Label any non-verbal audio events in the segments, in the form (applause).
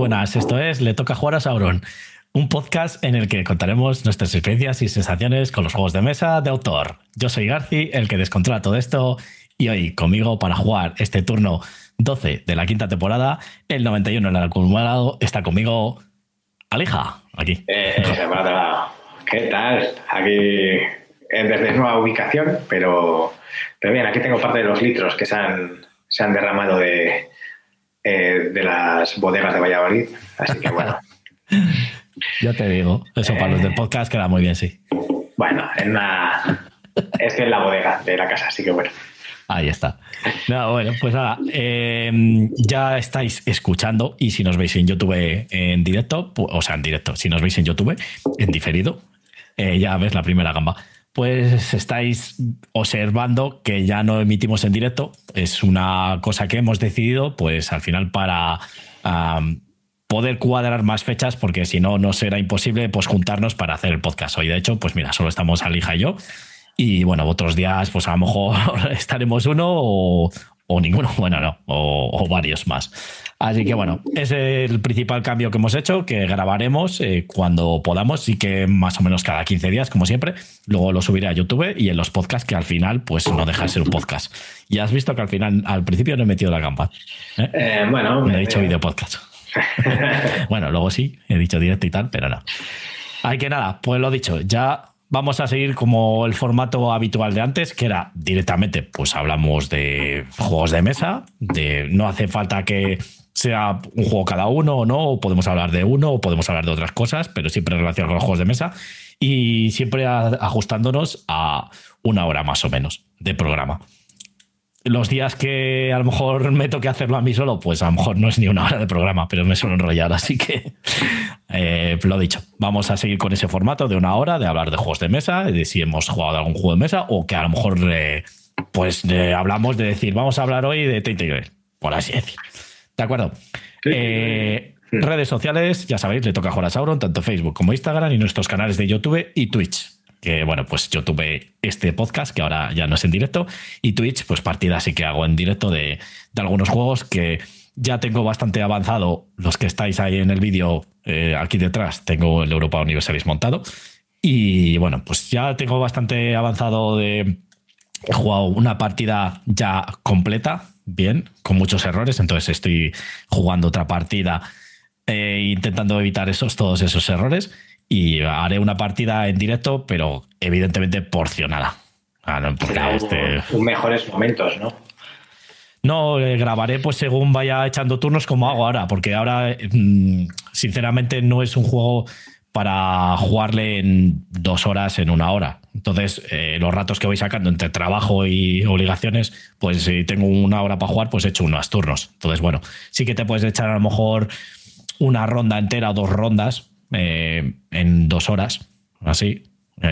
Buenas, esto es Le toca jugar a Sauron, un podcast en el que contaremos nuestras experiencias y sensaciones con los juegos de mesa de autor. Yo soy Garci, el que descontrola todo esto, y hoy conmigo para jugar este turno 12 de la quinta temporada, el 91 en el acumulado, está conmigo Alija, aquí. Eh, ¿Qué tal? Aquí desde nueva ubicación, pero, pero bien, aquí tengo parte de los litros que se han, se han derramado de, eh, de las bodegas de Valladolid. Así que bueno. (laughs) ya te digo, eso para los del podcast queda muy bien, sí. Bueno, en una, es que es la bodega de la casa, así que bueno. Ahí está. bueno, pues nada, eh, ya estáis escuchando y si nos veis en YouTube en directo, o sea, en directo, si nos veis en YouTube en diferido, eh, ya ves la primera gamba pues estáis observando que ya no emitimos en directo. Es una cosa que hemos decidido, pues al final para poder cuadrar más fechas, porque si no, no será imposible pues juntarnos para hacer el podcast. Hoy, de hecho, pues mira, solo estamos Alija y yo. Y bueno, otros días, pues a lo mejor (laughs) estaremos uno o, o ninguno, (laughs) bueno, no, o, varios más. Así que bueno, es el principal cambio que hemos hecho, que grabaremos eh, cuando podamos y que más o menos cada 15 días, como siempre. Luego lo subiré a YouTube y en los podcasts, que al final, pues no deja de ser un podcast. Y has visto que al final, al principio no he metido la campa. ¿eh? Eh, bueno, me he dicho video podcast. (laughs) bueno, luego sí, he dicho directo y tal, pero no. Hay que nada, pues lo dicho, ya vamos a seguir como el formato habitual de antes, que era directamente, pues hablamos de juegos de mesa, de no hace falta que sea un juego cada uno o no, o podemos hablar de uno o podemos hablar de otras cosas, pero siempre relación con los juegos de mesa y siempre ajustándonos a una hora más o menos de programa los días que a lo mejor me toque hacerlo a mí solo, pues a lo mejor no es ni una hora de programa, pero me suelo enrollar. Así que (laughs) eh, lo dicho, vamos a seguir con ese formato de una hora, de hablar de juegos de mesa, de si hemos jugado algún juego de mesa o que a lo mejor eh, pues hablamos de decir, vamos a hablar hoy de Tate por así decir. ¿De acuerdo? Eh, redes sociales, ya sabéis, le toca jugar a Sauron, tanto Facebook como Instagram y nuestros canales de YouTube y Twitch que bueno, pues yo tuve este podcast que ahora ya no es en directo y Twitch, pues partida sí que hago en directo de, algunos juegos que ya tengo bastante avanzado. Los que estáis ahí en el vídeo, eh, aquí detrás, tengo el Europa Universalis montado. Y bueno, pues ya tengo bastante avanzado de... He jugado una partida ya completa, bien, con muchos errores, entonces estoy jugando otra partida eh, intentando evitar esos, todos esos errores y haré una partida en directo, pero evidentemente porcionada. Ah, este... mejores momentos, ¿no? No, eh, grabaré pues según vaya echando turnos como hago ahora, porque ahora mm, sinceramente no es un juego para jugarle en dos horas, en una hora. Entonces, eh, los ratos que voy sacando entre trabajo y obligaciones, pues si tengo una hora para jugar, pues he hecho unos turnos. Entonces, bueno, sí que te puedes echar a lo mejor una ronda entera o dos rondas, eh, en dos horas, así.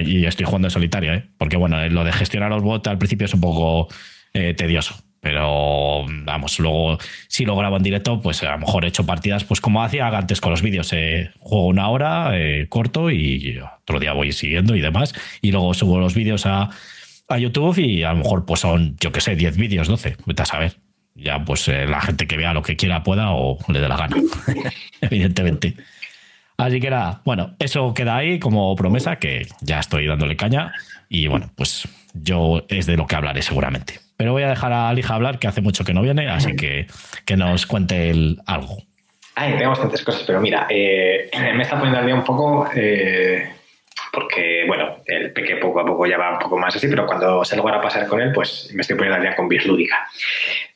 Y estoy jugando en solitario, ¿eh? porque bueno, lo de gestionar los bots al principio es un poco eh, tedioso. Pero vamos, luego si lo grabo en directo, pues a lo mejor he hecho partidas, pues como hacía antes con los vídeos, juego una hora, corto y otro día voy siguiendo y demás. Y luego subo los vídeos a, a YouTube y a lo mejor pues son, yo que sé, 10 vídeos, 12, vete a saber. Ya pues la gente que vea lo que quiera pueda o le dé la gana, (laughs) evidentemente. Así que nada, bueno, eso queda ahí como promesa que ya estoy dándole caña y bueno, pues yo es de lo que hablaré seguramente. Pero voy a dejar a Alija hablar, que hace mucho que no viene, así que que nos cuente él algo. Ay, tengo bastantes cosas, pero mira, eh, me está poniendo al día un poco eh, porque, bueno, el peque poco a poco ya va un poco más así, pero cuando salgo a pasar con él, pues me estoy poniendo al día con Bis Lúdica.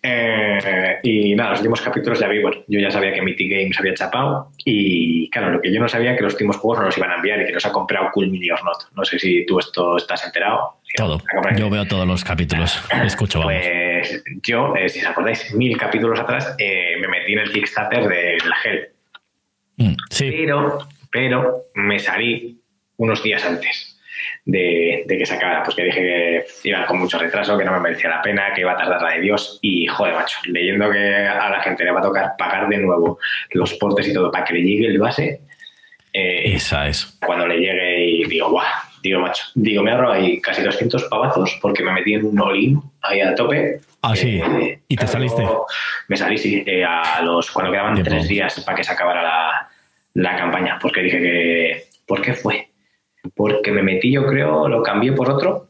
Eh, y nada, los últimos capítulos ya vi, bueno, yo ya sabía que Mythic Games había chapado y, claro, lo que yo no sabía que los últimos juegos no los iban a enviar y que los ha comprado Cool Mini or Not. No sé si tú esto estás enterado. Todo. Yo veo todos los (laughs) capítulos, escucho, vamos. Pues yo, eh, si os acordáis, mil capítulos atrás, eh, me metí en el Kickstarter del Gel. Mm, sí. Pero, pero me salí unos días antes de, que se acabara, pues que dije que iba con mucho retraso, que no me merecía la pena, que iba a tardar la de Dios y joder, macho, leyendo que a la gente le va a tocar pagar de nuevo los portes y todo para que le llegue el base. Eh, Esa es. Cuando le llegue y digo, guau, Digo, macho, digo, me ahorro ahí casi 200 pavazos porque me metí en un all ahí a tope. Ah, sí. Eh, ¿Y te saliste? Me salí, sí, eh, a los, cuando quedaban tres días para que se acabara la, la campaña. Porque dije que. ¿Por qué fue? Porque me metí, yo creo, lo cambié por otro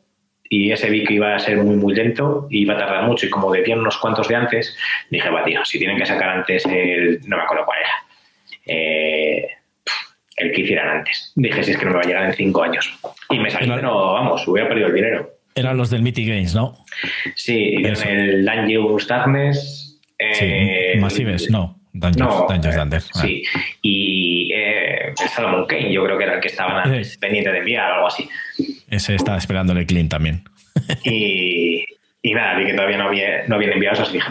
y ese vi que iba a ser muy, muy lento y iba a tardar mucho. Y como decían unos cuantos de antes, dije, va, tío, si tienen que sacar antes el. No me acuerdo cuál era. Eh, el que hicieran antes. Dije, si es que no me va a llegar en cinco años. Y me salí, pero vamos, hubiera perdido el dinero. Eran los del Mythic Games, ¿no? Sí, el Dangerous Darkness. Eh, Massives, no. Dungeons, no, eh, Sí, y eh, el Salomon Kane, yo creo que era el que estaba pendiente de enviar o algo así. Ese estaba esperando el clean también. (laughs) y, y, nada, vi que todavía no había, no habían enviado, así dije,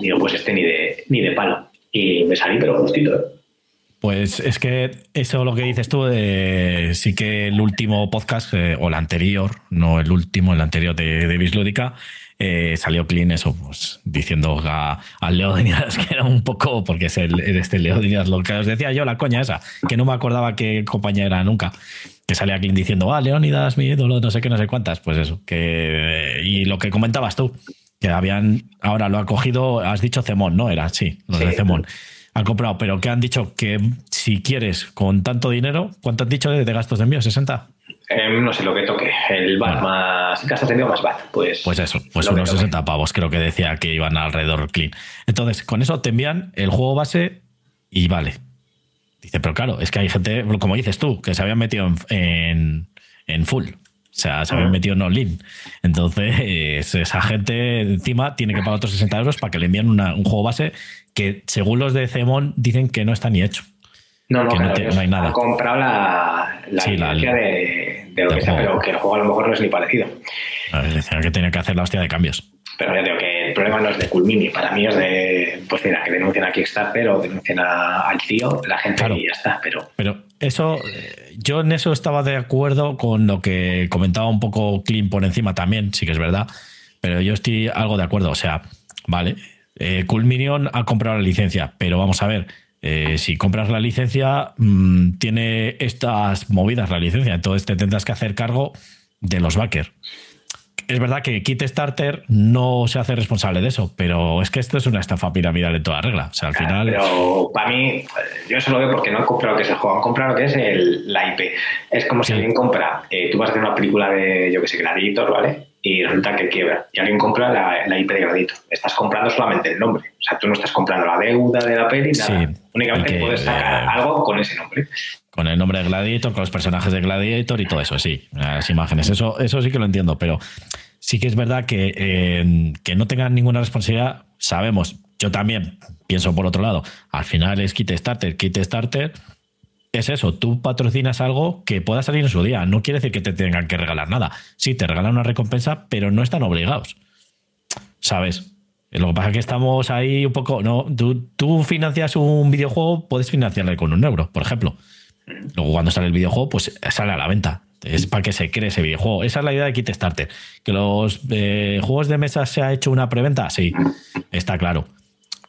digo, pues este ni de, ni de palo. Y me salí, pero justito. ¿Eh? Pues es que eso lo que dices tú, de, sí que el último podcast, eh, o el anterior, no el último, el anterior de, de Bislúdica, eh, salió clean eso, pues diciendo a, Leonidas (laughs) que era un poco, porque es el, este Leonidas, lo que os decía yo, la coña esa, que no me acordaba qué compañía era nunca, que salía clean diciendo, ah, Leonidas, mi ídolo, no sé qué, no sé cuántas, pues eso, que, y lo que comentabas tú, que habían, ahora lo ha cogido, has dicho Cemón, ¿no? Era, sí, lo de Cemón han comprado, pero que han dicho que si quieres con tanto dinero, ¿cuánto has dicho de, gastos de envío? ¿60? Em, no sé lo que toque. El VAT más gastos de envío más VAT. Pues, pues eso, pues unos 60 pavos, creo que decía que iban alrededor clean. Entonces, con eso te envían el juego base y vale. Dice, pero claro, es que hay gente, como dices tú, que se habían metido en, en, full. O sea, se habían metido en all-in. Entonces, esa gente encima tiene que pagar otros 60 euros para que le envíen un juego base que según los de Cemon dicen que no está ni hecho. No, no, que no, hay nada. Han comprado la, la sí, de, de, lo que sea, pero que el juego a lo mejor no es ni parecido. Decían que tenía que hacer la hostia de cambios. Pero ya digo que el problema no es de Culmini, para mí es de, pues mira, que denuncien a Kickstarter o denuncien al tío, la gente y ya está. Pero, pero eso, eh, yo en eso estaba de acuerdo con lo que comentaba un poco Clean por encima también, sí que es verdad, pero yo estoy algo de acuerdo, o sea, vale, eh, Culminion ha comprado la licencia, pero vamos a ver, eh, si compras la licencia, mm, tiene estas movidas la licencia, entonces te tendrás que hacer cargo de los backers. Es verdad que Kit Starter no se hace responsable de eso, pero es que esto es una estafa piramidal en toda regla. O sea, al final. Pero para mí, yo eso lo veo porque no han comprado lo que es el juego, han comprado lo que es el, la IP. Es como si alguien compra, eh, tú vas a hacer una película de, yo que sé, Gladiator, ¿vale? y resulta que quiebra y alguien compra la, la IP de Gradito. Estás comprando solamente el nombre. O sea, tú no estás comprando la deuda de la peli, nada. Únicamente puedes sacar algo con ese nombre. Con el nombre de Gladiator, con los personajes de Gladiator y todo eso, sí. Las imágenes. Eso, eso sí que lo entiendo, pero sí que es verdad que, eh, que no tengan ninguna responsabilidad. Sabemos, yo también pienso por otro lado, al final es Kit Starter, Kit Starter es eso, tú patrocinas algo que pueda salir en su día. No quiere decir que te tengan que regalar nada. Sí, te regalan una recompensa, pero no están obligados. ¿Sabes? Lo que pasa es que estamos ahí un poco. No, tú, financias un videojuego, puedes financiarle con un euro, por ejemplo. Luego, cuando sale el videojuego, pues sale a la venta. Es para que se cree ese videojuego. Esa es la idea de Kickstarter. Que los eh, juegos de mesa se ha hecho una preventa, sí, está claro.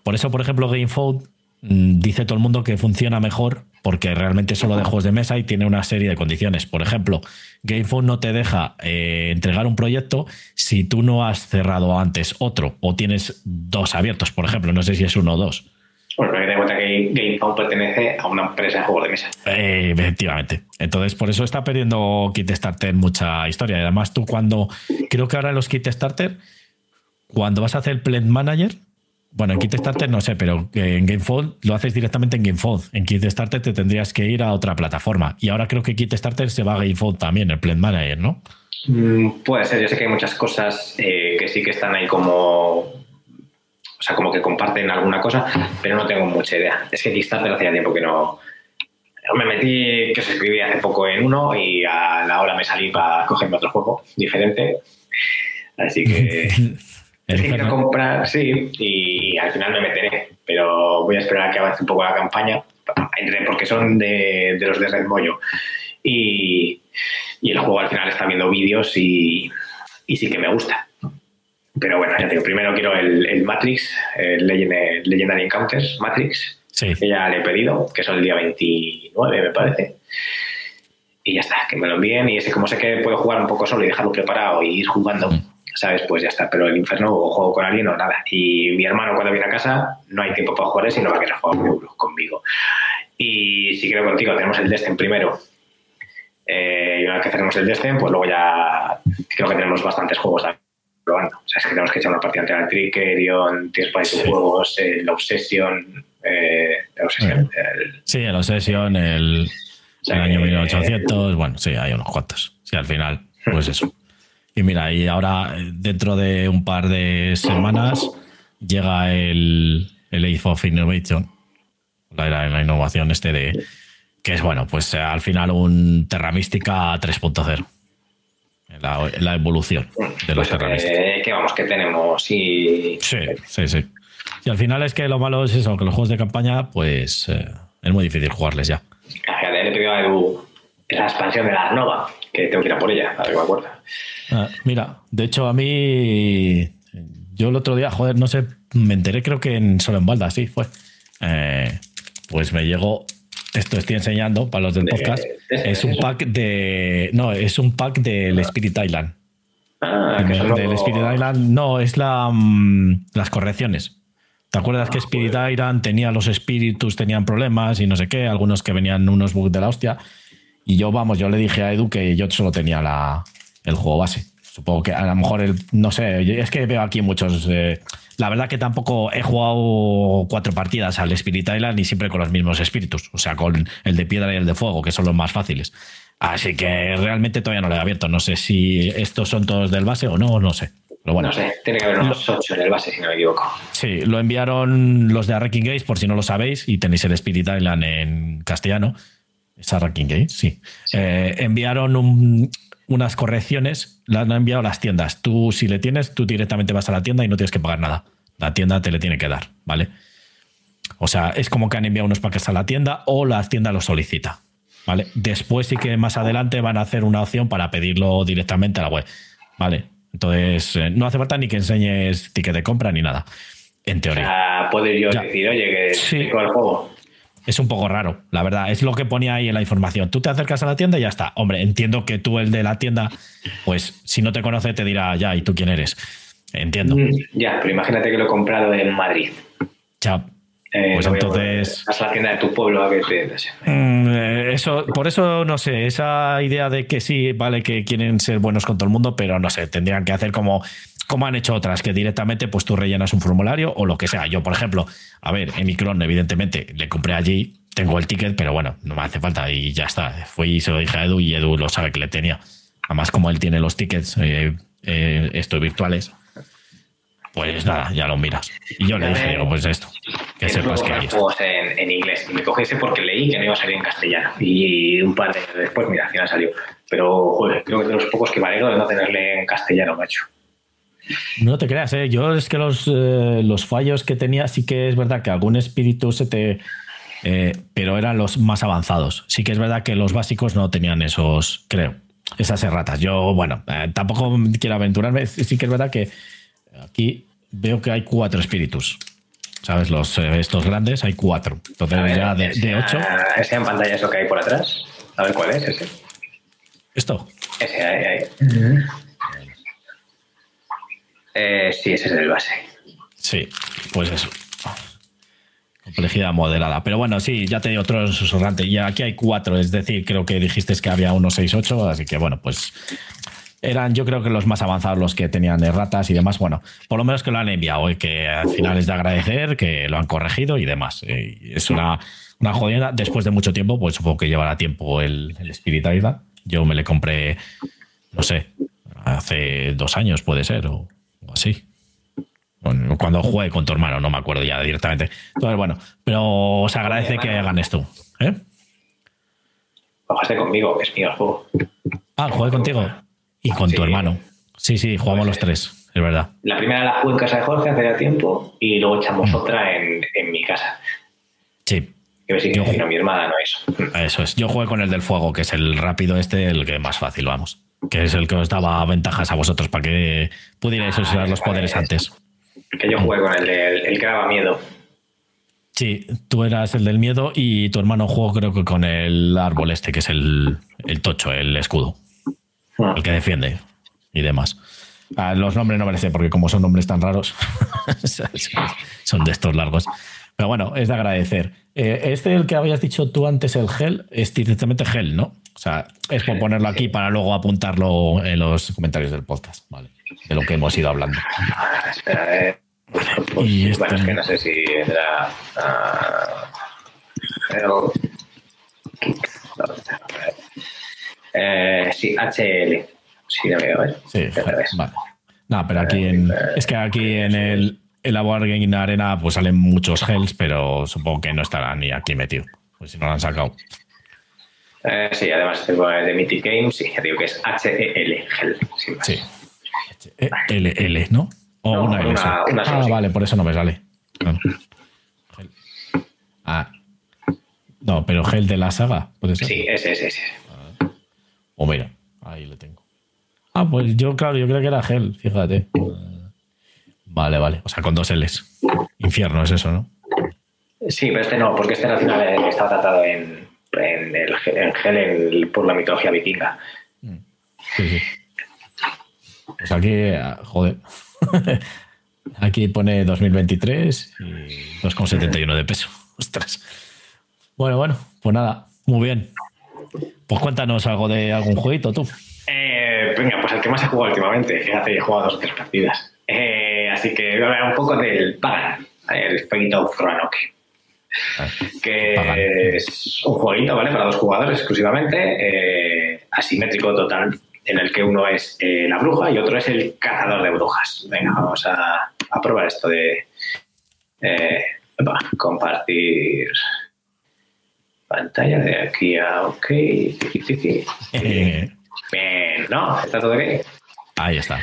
Por eso, por ejemplo, GameFound mm, dice todo el mundo que funciona mejor porque realmente solo de juegos de mesa y tiene una serie de condiciones. Por ejemplo, GameFound no te deja eh, entregar un proyecto si tú no has cerrado antes otro o tienes dos abiertos, por ejemplo. No sé si es uno o dos. Bueno, hay que cuenta que GameFound pertenece a una empresa de juegos de mesa. Eh, efectivamente. Entonces, por eso está perdiendo Kickstarter mucha historia. Además, tú cuando. Creo que ahora los Kickstarter, cuando vas a hacer el Plant Manager, bueno, en Kickstarter no sé, pero en GameFold lo haces directamente en GameFold. En Kickstarter te tendrías que ir a otra plataforma. Y ahora creo que Kickstarter se va a GameFold también, el Plant Manager, ¿no? Mm, puede ser, yo sé que hay muchas cosas eh, que sí que están ahí como. O sea, como que comparten alguna cosa, pero no tengo mucha idea. Es que Kickstarter hacía tiempo que no. Me metí, que se escribía hace poco en uno y a la hora me salí para cogerme otro juego diferente. Así que. (laughs) que comprar, sí, y al final me meteré, pero voy a esperar a que avance un poco la campaña, porque son de, los de Red Moyo. Y, el juego al final está viendo vídeos y, sí que me gusta. Pero bueno, ya digo, primero quiero el, Matrix, el Legendary Encounters Matrix, que ya le he pedido, que son el día 29, me parece. y ya está, que me lo envíen y ese como sé que puedo jugar un poco solo y dejarlo preparado y ir jugando, Mm. ¿sabes? Pues ya está, pero el infierno o juego con alguien o nada. Y mi hermano cuando viene a casa no hay tiempo para jugar ese y no va a querer jugar conmigo. Y si quiero contigo, tenemos el Destin primero. Eh, y una vez que tenemos el Destin, pues luego ya creo que tenemos bastantes juegos probando. O sea, es que tenemos que echar una partida entera al Trickerion, tienes para Sí. juegos, el Obsession, eh, el Obsession, el- Sí, el Obsession, el, o sea el año que- 1800, bueno, sí, hay unos cuantos. Sí, al final, pues eso. Y mira, y ahora eh, dentro de un par de semanas llega el, el Age of Innovation, la, la, la innovación este de, que es bueno, pues eh, al final un Terra Mística 3.0. La, la evolución de los pues, Mística. que vamos, que tenemos y... Sí, sí, sí. Y al final es que lo malo es eso, que los juegos de campaña, pues eh, es muy difícil jugarles ya. Le he pedido a Edu la expansión de la Nova, que tengo que ir a por ella, a ver me acuerdo. Ah, mira, de hecho a mí, yo el otro día, joder, no sé, me enteré creo que en solo en Balda, sí, fue. Eh, pues me llegó, esto estoy enseñando para los del De- podcast, de- es un pack de, no, es un pack del Spirit Island. Ah, que del Spirit Island, no, es la, mm, las correcciones. ¿Te acuerdas que Ah, Spirit Island tenía los espíritus, tenían problemas y no sé qué? Algunos que venían unos bugs de la hostia. Y yo, vamos, yo le dije a Edu que yo solo tenía la, el juego base. Supongo que a lo mejor, el, no sé, es que veo aquí muchos. eh, la verdad que tampoco he jugado cuatro partidas al Spirit Island y siempre con los mismos espíritus. O sea, con el de piedra y el de fuego, que son los más fáciles. Así que realmente todavía no lo he abierto. No sé si estos son todos del base o no, no sé. Pero bueno, No sé, tiene que haber unos 8 en el base, si no me equivoco. Sí, lo enviaron los de Arraking Games, por si no lo sabéis, y tenéis el Spirit Island en castellano. ¿Es Arraking Games? Sí. Eh, enviaron un- unas correcciones, las han enviado a las tiendas. Tú, si le tienes, tú directamente vas a la tienda y no tienes que pagar nada. La tienda te le tiene que dar, ¿vale? O sea, es como que han enviado unos paquetes a la tienda o la tienda lo solicita, ¿vale? Después sí que más adelante van a hacer una opción para pedirlo directamente a la web, ¿vale? Entonces, eh, no hace falta ni que enseñes ticket de compra ni nada, en O teoría. sea, puedo yo Ya. decir, oye, que Sí. el juego. Es un poco raro, la verdad. Es lo que ponía ahí en la información. Tú te acercas a la tienda y ya está. Hombre, entiendo que tú, el de la tienda, pues si no te conoce, te dirá ya, ¿y tú quién eres? Entiendo. Mm, Ya, pero imagínate que lo he comprado en Madrid. Ya. Eh, Pues no entonces- volver. Vas a la tienda de tu pueblo a que te... no sé. Mm, eh, Eso, por eso no sé, esa idea de que sí, vale, que quieren ser buenos con todo el mundo, pero no sé, tendrían que hacer como, como han hecho otras, que directamente pues tú rellenas un formulario o lo que sea. Yo, por ejemplo, a ver, en Micron, evidentemente, le compré allí, tengo el ticket, pero bueno, no me hace falta y ya está. Fui y se lo dije a Edu y Edu lo sabe que le tenía. Además, como él tiene los tickets eh, eh, estos virtuales, pues nada, ya lo miras. Y yo le dije, digo, pues esto, que sepas que hay juegos en, en inglés. Y me cogí ese porque leí que no iba a salir en castellano. Y un par de años después, mira, al final salió. Pero, joder, creo que de los pocos que me alegro de no tenerle en castellano, macho. No te creas, ¿eh? yo es que los, eh, los fallos que tenía sí que es verdad que algún espíritu se te... eh, pero eran los más avanzados. Sí que es verdad que los básicos no tenían esos, creo, esas erratas. Yo, bueno, eh, tampoco quiero aventurarme. Sí que es verdad que aquí veo que hay cuatro espíritus. ¿Sabes? Los, eh, estos grandes hay cuatro. Entonces ver, ya de, ocho. Ese en pantalla es lo que hay por atrás. A ver cuál es ese. Esto. Ese, ahí, ahí. Eh, sí, ese es el base. Sí, pues eso. Complejidad modelada. Pero bueno, sí, ya te digo otro susurrante. Y aquí hay cuatro, es decir, creo que dijiste que había unos 6, 8, así que bueno, pues eran yo creo que los más avanzados los que tenían erratas y demás. Bueno, por lo menos que lo han enviado y que al final es de agradecer, que lo han corregido y demás. Y es una, una jodida. Después de mucho tiempo, pues supongo que llevará tiempo el, el Spirit Island. Yo me le compré, no sé, hace dos años puede ser o, o así. Bueno, cuando jugué con tu hermano, no me acuerdo ya directamente. Entonces, bueno, pero se agradece que hagan esto. ¿Eh? Bajaste conmigo, que es mío el juego. Ah, jugué contigo. Y con tu hermano. Sí, sí, jugamos los tres, es verdad. La primera la jugué en casa de Jorge hace ya tiempo y luego echamos otra en, en mi casa. Sí, Que sí Yo que ju- no, mi hermana no es. eso es. Yo jugué con el del fuego, que es el rápido este, el que más fácil, vamos. Que es el que os daba ventajas a vosotros para que pudierais Ah, usar los poderes eso. antes. Que yo jugué con el, el que daba miedo. Sí, tú eras el del miedo y tu hermano jugó creo que con el árbol este, que es el, el tocho, el escudo. Ah. El que defiende y demás. Ah, los nombres no merecen porque como son nombres tan raros, (laughs) son de estos largos. Pero bueno, es de agradecer. Eh, este, el que habías dicho tú antes, el gel, es directamente gel, ¿no? O sea, es por ponerlo aquí para luego apuntarlo en los comentarios del podcast, ¿vale? De lo que hemos ido hablando. Ah, espera, eh. Pues, Y Bueno, es que no sé si era. ah, Kicks. ¿Dónde está? Eh, sí, HL. Sí, lo veo, ¿eh? Sí, vale. No, pero aquí en. Es que aquí en el. En la Wargaming Arena pues salen muchos gels, pero supongo que no estará ni aquí metido. Pues si no lo han sacado. Eh, sí, además de Mythic Games, sí, ya digo que es HEL, más. Sí. Eh, L, L, ¿no? O No, una L. una- sí. una ah, vale, por eso no me sale. Gel. (laughs) Ah. No, pero gel de la saga, puede ser. Sí, ese, ese, ese. O mira, ahí lo tengo. Ah, pues yo, claro, yo creo que era gel, fíjate. Vale, vale. O sea, con dos L's. Infierno es eso, ¿no? Sí, pero este no, porque este al final eh, está tratado en, en, el, ge- en Gel en- por la mitología vikinga. Sí, sí. Pues aquí, ah, joder. (laughs) Aquí pone 2023 y 2,71 de peso. (laughs) Ostras. Bueno, bueno, pues nada, muy bien. Pues cuéntanos algo de algún jueguito tú. Eh, venga, pues el que más he jugado últimamente, fíjate, he jugado dos o tres partidas. Eh, así que voy a hablar un poco del Pagan, el Fate of Roanoke. Ah, que Pagan. es un jueguito, ¿vale? Para dos jugadores exclusivamente, eh, asimétrico total, en el que uno es la bruja y otro es el cazador de brujas. Venga, vamos a, a probar esto de compartir pantalla de aquí a OK. Tiki, tiki. (laughs) Bien, ¿no? ¿Está todo bien? ahí está.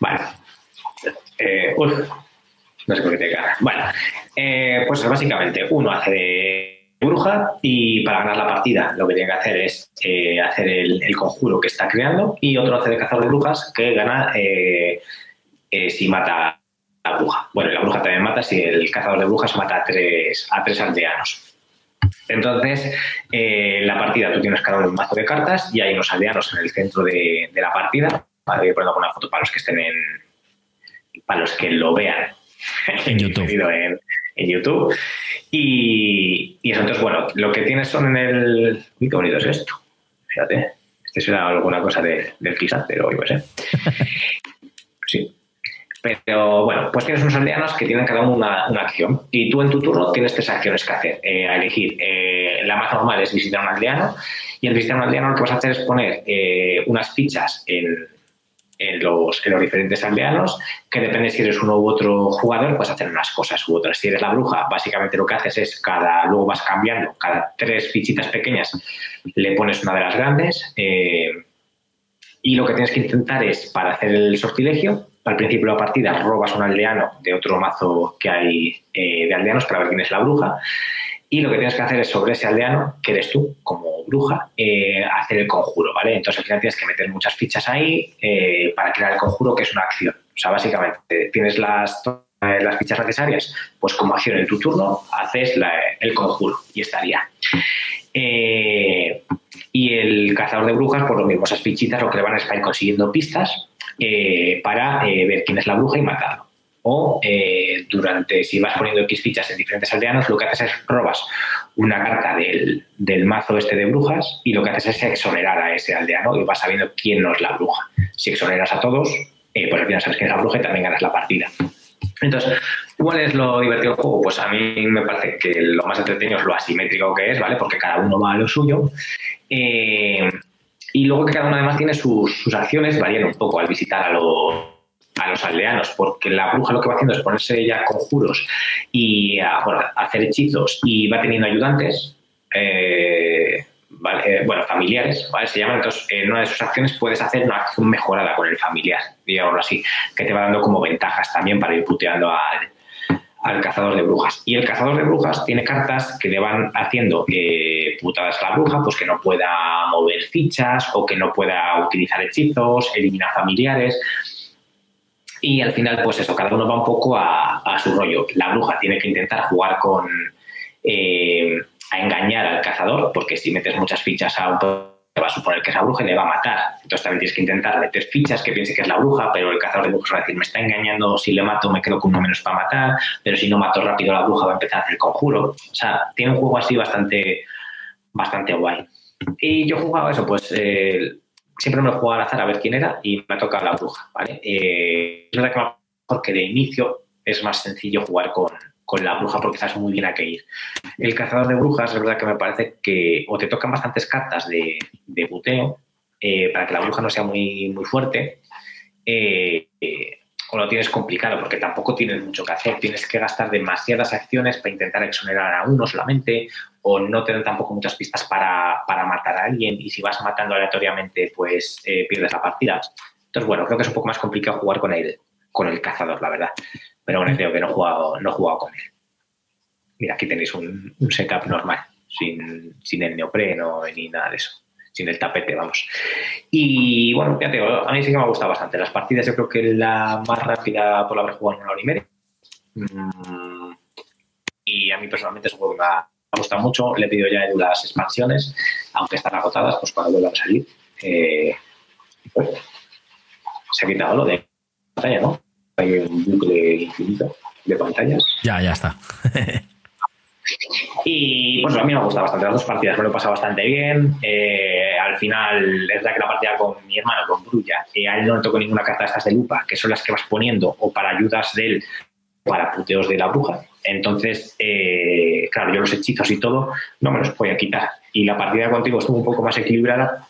Vale. Eh, uf, no sé por qué te cara. Bueno, eh, pues básicamente uno hace de bruja y para ganar la partida lo que tiene que hacer es eh, hacer el, el conjuro que está creando y otro hace de cazador de brujas que gana eh, si mata a la bruja. Bueno, la bruja también mata si el cazador de brujas mata a tres, a tres aldeanos. Entonces, eh, la partida tú tienes cada uno un mazo de cartas y hay unos aldeanos en el centro de, de la partida. Voy a poner una foto para los que estén en. para los que lo vean En (laughs) YouTube. En, en YouTube. Y, y eso, entonces, bueno, lo que tienes son en el. Uy, qué bonito es esto. Fíjate. Este será alguna cosa de, del quizá, pero yo qué sé. (laughs) Sí. Pero bueno, pues tienes unos aldeanos que tienen cada uno una, una acción. Y tú en tu turno tienes tres acciones que hacer. eh, a elegir. Eh, la más normal es visitar un aldeano. Y al visitar un aldeano lo que vas a hacer es poner eh, unas fichas en, en los, en los diferentes aldeanos, que depende si eres uno u otro jugador, pues hacer unas cosas u otras. Si eres la bruja, básicamente lo que haces es cada, luego vas cambiando, cada tres fichitas pequeñas le pones una de las grandes. y lo que tienes que intentar es, para hacer el sortilegio, al principio de la partida robas un aldeano de otro mazo que hay eh, de aldeanos para ver quién es la bruja. Y lo que tienes que hacer es sobre ese aldeano, que eres tú como bruja, eh, hacer el conjuro, ¿vale? Entonces al final tienes que meter muchas fichas ahí eh, para crear el conjuro, que es una acción. O sea, básicamente tienes las, las fichas necesarias, pues como acción en tu turno haces el conjuro y estaría. Y el cazador de brujas, por lo mismo, esas fichitas lo que le van a estar consiguiendo pistas eh, para eh, ver quién es la bruja y matarlo. O eh, durante, si vas poniendo X fichas en diferentes aldeanos, lo que haces es robas una carta del, del mazo este de brujas y lo que haces es exonerar a ese aldeano y vas sabiendo quién no es la bruja. Si exoneras a todos, pues al final sabes quién es la bruja y también ganas la partida. Entonces, ¿cuál es lo divertido del juego? Pues a mí me parece que lo más entretenido es lo asimétrico que es, ¿vale? Porque cada uno va a lo suyo. Eh, y luego que cada uno además tiene sus, acciones, varían un poco al visitar a los, a los aldeanos, porque la bruja lo que va haciendo es ponerse ya conjuros y a, bueno, hacer hechizos y va teniendo ayudantes. eh, ¿vale? Eh, bueno, familiares, ¿vale? Se llaman, entonces, en una de sus acciones puedes hacer una acción mejorada con el familiar, digámoslo así, que te va dando como ventajas también para ir puteando al, al cazador de brujas. Y el cazador de brujas tiene cartas que le van haciendo eh, putadas a la bruja, pues que no pueda mover fichas o que no pueda utilizar hechizos, eliminar familiares. Y al final, pues eso, cada uno va un poco a, a su rollo. La bruja tiene que intentar jugar con, eh, a engañar al cazador, porque si metes muchas fichas a un va a suponer que es la bruja y le va a matar. Entonces también tienes que intentar meter fichas que piense que es la bruja, pero el cazador de brujas va a decir, me está engañando, si le mato me quedo con uno menos para matar, pero si no mato rápido la bruja va a empezar a hacer conjuro. O sea, tiene un juego así bastante, bastante guay. Y yo jugaba eso, pues eh, siempre me lo jugaba al azar a ver quién era y me ha tocado la bruja, ¿vale? Eh, es verdad que porque de inicio es más sencillo jugar con, con la bruja porque sabes muy bien a qué ir. El cazador de brujas es verdad que me parece que o te tocan bastantes cartas de, buteo eh, para que la bruja no sea muy, muy fuerte, eh, eh, o lo tienes complicado porque tampoco tienes mucho que hacer. Tienes que gastar demasiadas acciones para intentar exonerar a uno solamente, o no tener tampoco muchas pistas para, para matar a alguien, y si vas matando aleatoriamente, pues pierdes la partida. Entonces, bueno, creo que es un poco más complicado jugar con el, con el cazador, la verdad. Pero bueno, creo que no he jugado, no he jugado con él. Mira, aquí tenéis un, setup normal, sin, sin, el neopreno ni nada de eso, sin el tapete, vamos. Y bueno, ya te a mí sí que me ha gustado bastante. Las partidas yo creo que la más rápida por haber jugado en una hora y media. Y a mí personalmente es un juego que me ha, gustado mucho. Le he pedido ya las expansiones, aunque están agotadas, pues cuando vuelvan a salir. Eh, pues, se ha quitado lo de pantalla, ¿no? Hay un bucle infinito de pantallas. Ya, ya está. y pues a mí me ha gustado bastante las dos partidas, me lo he pasado bastante bien. Eh, al final, es verdad que la partida con mi hermano, con Brulla, eh, a él no le tocó ninguna carta de estas de lupa, que son las que vas poniendo o para ayudas de él para puteos de la bruja. Entonces, eh, claro, yo los hechizos y todo no me los a quitar. Y la partida contigo estuvo un poco más equilibrada,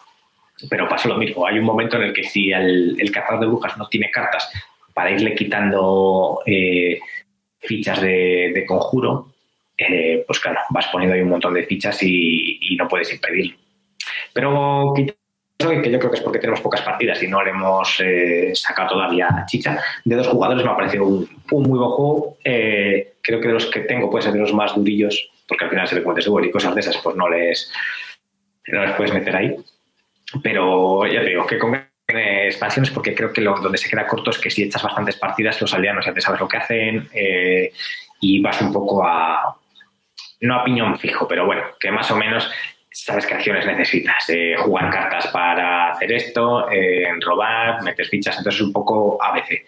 pero pasa lo mismo. Hay un momento en el que si el, el cazador de brujas no tiene cartas para irle quitando eh, fichas de, conjuro, eh, pues claro, vas poniendo ahí un montón de fichas y, no puedes impedirlo. Pero que yo creo que es porque tenemos pocas partidas y no le hemos eh, sacado todavía chicha. De dos jugadores me ha parecido un, muy buen juego. creo que de los que tengo puede ser de los más durillos, porque al final se le puede seguro y cosas de esas, pues no les, no les puedes meter ahí. Pero ya te digo, que con expansiones porque creo que lo, donde se queda corto es que si echas bastantes partidas, los aldeanos ya te sabes lo que hacen eh, y vas un poco a, no a piñón fijo, pero bueno, que más o menos sabes qué acciones necesitas. Eh, jugar cartas para hacer esto, eh, robar, meter fichas, entonces un poco a veces.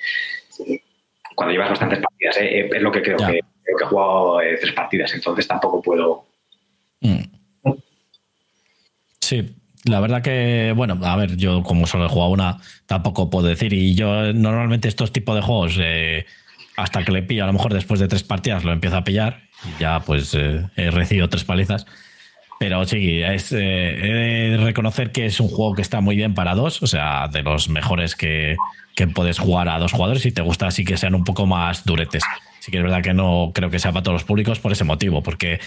Cuando llevas bastantes partidas, es lo que creo que, he jugado tres partidas, entonces tampoco puedo. Mm. Sí, la verdad que, bueno, a ver, yo como solo he jugado una, tampoco puedo decir. Y yo normalmente estos tipos de juegos, eh, hasta que le pillo, a lo mejor después de tres partidas lo empiezo a pillar. Y ya pues eh, he recibido tres palizas. Pero sí, es, eh, he de reconocer que es un juego que está muy bien para dos, o sea, de los mejores que, que puedes jugar a dos jugadores y te gusta así que sean un poco más duretes. Sí que es verdad que no creo que sea para todos los públicos por ese motivo, porque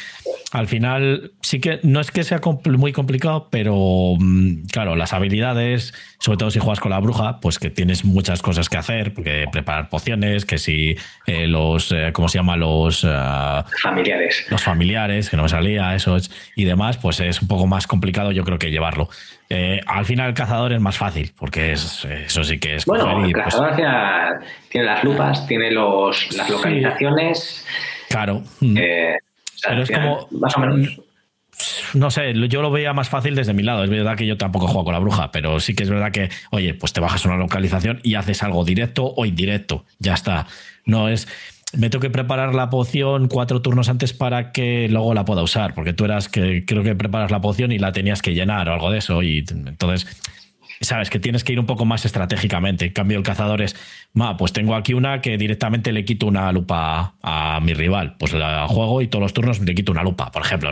al final sí que no es que sea muy complicado, pero mm, claro, las habilidades, sobre todo si juegas con la bruja, pues que tienes muchas cosas que hacer, porque preparar pociones, que si eh, los, eh, ¿cómo se llama? Los eh, familiares. Los familiares, que no me salía, eso es, y demás, pues es un poco más complicado yo creo que llevarlo. Al final el cazador es más fácil, porque es, eso sí que es... Bueno, el pues cazador tiene las lupas, tiene los, las localizaciones. Claro. Mm. Pero es como. Más o menos. No sé, yo lo veía más fácil desde mi lado. Es verdad que yo tampoco juego con la bruja, pero sí que es verdad que, oye, pues te bajas una localización y haces algo directo o indirecto. Ya está. No es. Me tengo que preparar la poción cuatro turnos antes para que luego la pueda usar, porque tú eras que creo que preparas la poción y la tenías que llenar o algo de eso. Y entonces sabes que tienes que ir un poco más estratégicamente. En cambio, el cazador es, ma, pues tengo aquí una que directamente le quito una lupa a mi rival. Pues la juego y todos los turnos le quito una lupa, por ejemplo,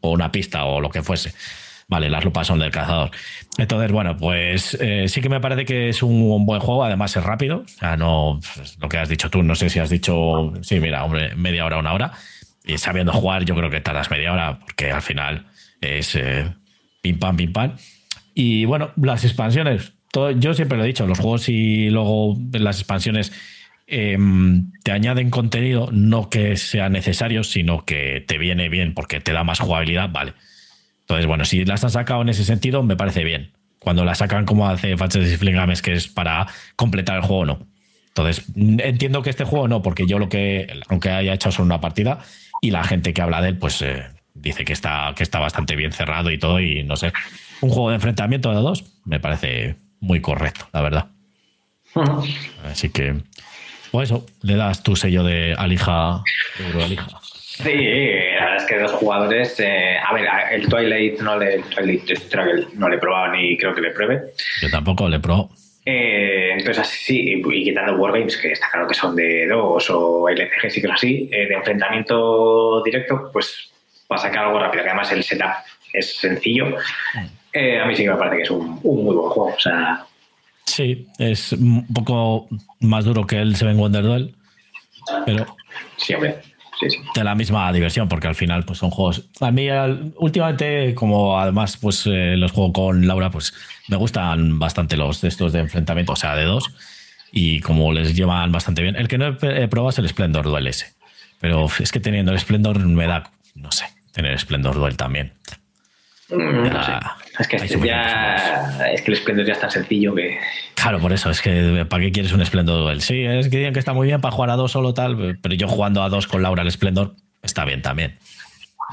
o una pista o lo que fuese. Vale, las lupas son del cazador. Entonces, bueno, pues eh, sí que me parece que es un, buen juego, además es rápido. No pues, lo que has dicho tú, no sé si has dicho, sí, mira, hombre, media hora, una hora. Y sabiendo jugar, yo creo que tardas media hora, porque al final es eh, pim pam, pim pam. Y bueno, las expansiones, todo, yo siempre lo he dicho, los juegos y luego las expansiones em, te añaden contenido, no que sea necesario, sino que te viene bien porque te da más jugabilidad, vale. Entonces, bueno, si las han sacado en ese sentido, me parece bien. Cuando las sacan como hace Fantasy Flingames, que es para completar el juego, no. Entonces, entiendo que este juego no, porque yo lo que, aunque haya hecho solo una partida, Y la gente que habla de él, pues eh, dice que está, que está bastante bien cerrado y todo. Y no sé, un juego de enfrentamiento de dos me parece muy correcto, la verdad. (laughs) Así que, pues eso, le das tu sello de Alija, Alija. Sí, la verdad es que dos jugadores. Eh, a ver, el Twilight no le, Twilight no le he probado ni creo que le pruebe. Yo tampoco le probado. Eh, entonces, así sí, y quitando Wargames, que está claro que son de dos o LCG, sí que es así, eh, de enfrentamiento directo, pues va a sacar algo rápido, que además el setup es sencillo. Mm. a mí sí que me parece que es un, un muy buen juego. O sea, Sí, es un poco más duro que el Seven Wonder Duel, pero sí, hombre. Sí, sí. de la misma diversión, porque al final pues son juegos. A mí últimamente, como además pues eh, los juego con Laura, pues me gustan bastante los de estos de enfrentamiento, o sea, de dos, y como les llevan bastante bien. El que no he probado es el Splendor Duel ese, pero es que teniendo el Splendor me da, no sé, tener Splendor Duel también. Mm, es que este ya. Es que el Splendor ya es tan sencillo que. Claro, por eso, es que ¿para qué quieres un Splendor Duel? Sí, es que digan que está muy bien para jugar a dos solo tal, pero yo jugando a dos con Laura el Splendor está bien también.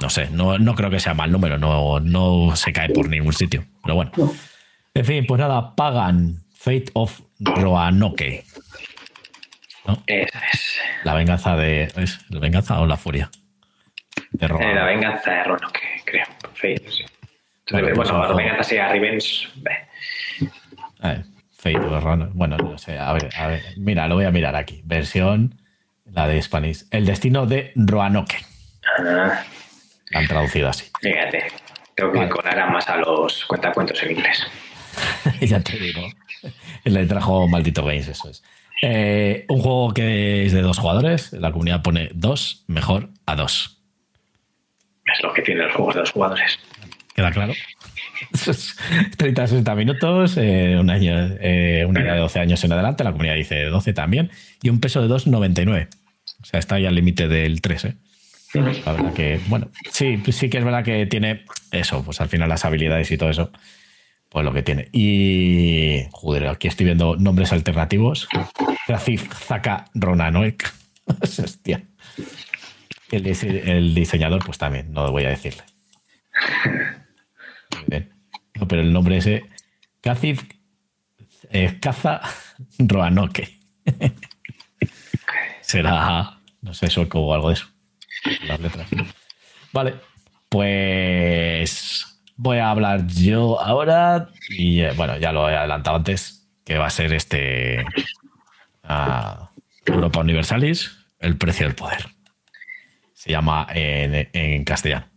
No sé, no, no creo que sea mal número, no, no se cae por ningún sitio. Pero bueno. En fin, pues nada, pagan Fate of Roanoke. es. La venganza de. ¿Es la venganza o la furia? De eh, la venganza de Roanoke, creo. Fate, sí. Bueno, bueno venganza sea Revenge. Eh, Fate Bueno, no sé. A ver, a ver. Mira, lo voy a mirar aquí. Versión, la de Spanish. El destino de Roanoke. Ah. La han traducido así. Fíjate. Tengo que vale. más a los cuentacuentos en inglés. (laughs) ya te digo. Le trajo Maldito Games, eso es. Eh, un juego que es de dos jugadores. La comunidad pone dos, mejor a dos. Es lo que tienen los juegos de dos jugadores. ¿Queda claro? 30 60 minutos, eh, un año, eh, una de 12 años en adelante, la comunidad dice 12 también, y un peso de 2,99. O sea, está ahí al límite del 3, ¿eh? La verdad que, bueno, sí, sí que es verdad que tiene eso, pues al final las habilidades y todo eso, pues lo que tiene. Y, joder, aquí estoy viendo nombres alternativos. Rafif Zaka Ronanoek. (laughs) Hostia. El, el diseñador, pues también, no voy a decirle. No, pero el nombre ese. Kazif eh, Kaza (laughs) Roanoke. Será, no sé, sueco o algo de eso. Las letras. Vale, pues voy a hablar yo ahora. Y eh, bueno, ya lo he adelantado antes, que va a ser este uh, Europa Universalis, el precio del poder. Se llama en, en castellano.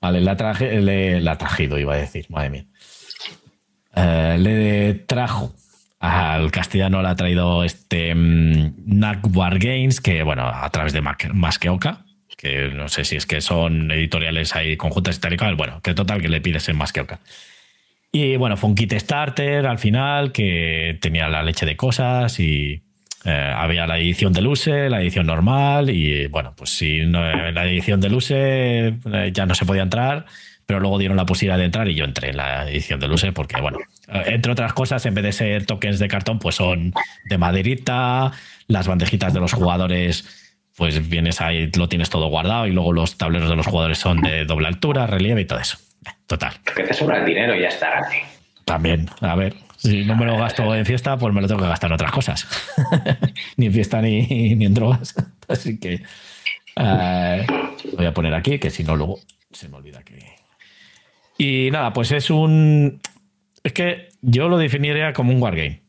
Vale, la, traje, le, la trajido, iba a decir, madre mía. Eh, le trajo al castellano, le ha traído este um, War Games, que bueno, a través de Masqueoka, que no sé si es que son editoriales ahí conjuntas y bueno, que total que le pides en Masqueoka. Y bueno, fue un kit starter al final que tenía la leche de cosas y eh, había la edición de Luce, la edición normal y bueno, pues si no, la edición de Luce eh, ya no se podía entrar, pero luego dieron la posibilidad de entrar y yo entré en la edición de Luce porque bueno, eh, entre otras cosas, en vez de ser tokens de cartón, pues son de maderita, las bandejitas de los jugadores pues vienes ahí, lo tienes todo guardado y luego los tableros de los jugadores son de doble altura, relieve y todo eso. Total. Que te sobra el dinero y ya está. También, a ver, si no me lo gasto en fiesta, pues me lo tengo que gastar en otras cosas. (laughs) ni en fiesta ni, ni, en drogas. (laughs) Así que eh, voy a poner aquí, que si no, luego se me olvida que. Y nada, pues es un. Es que yo lo definiría como un wargame.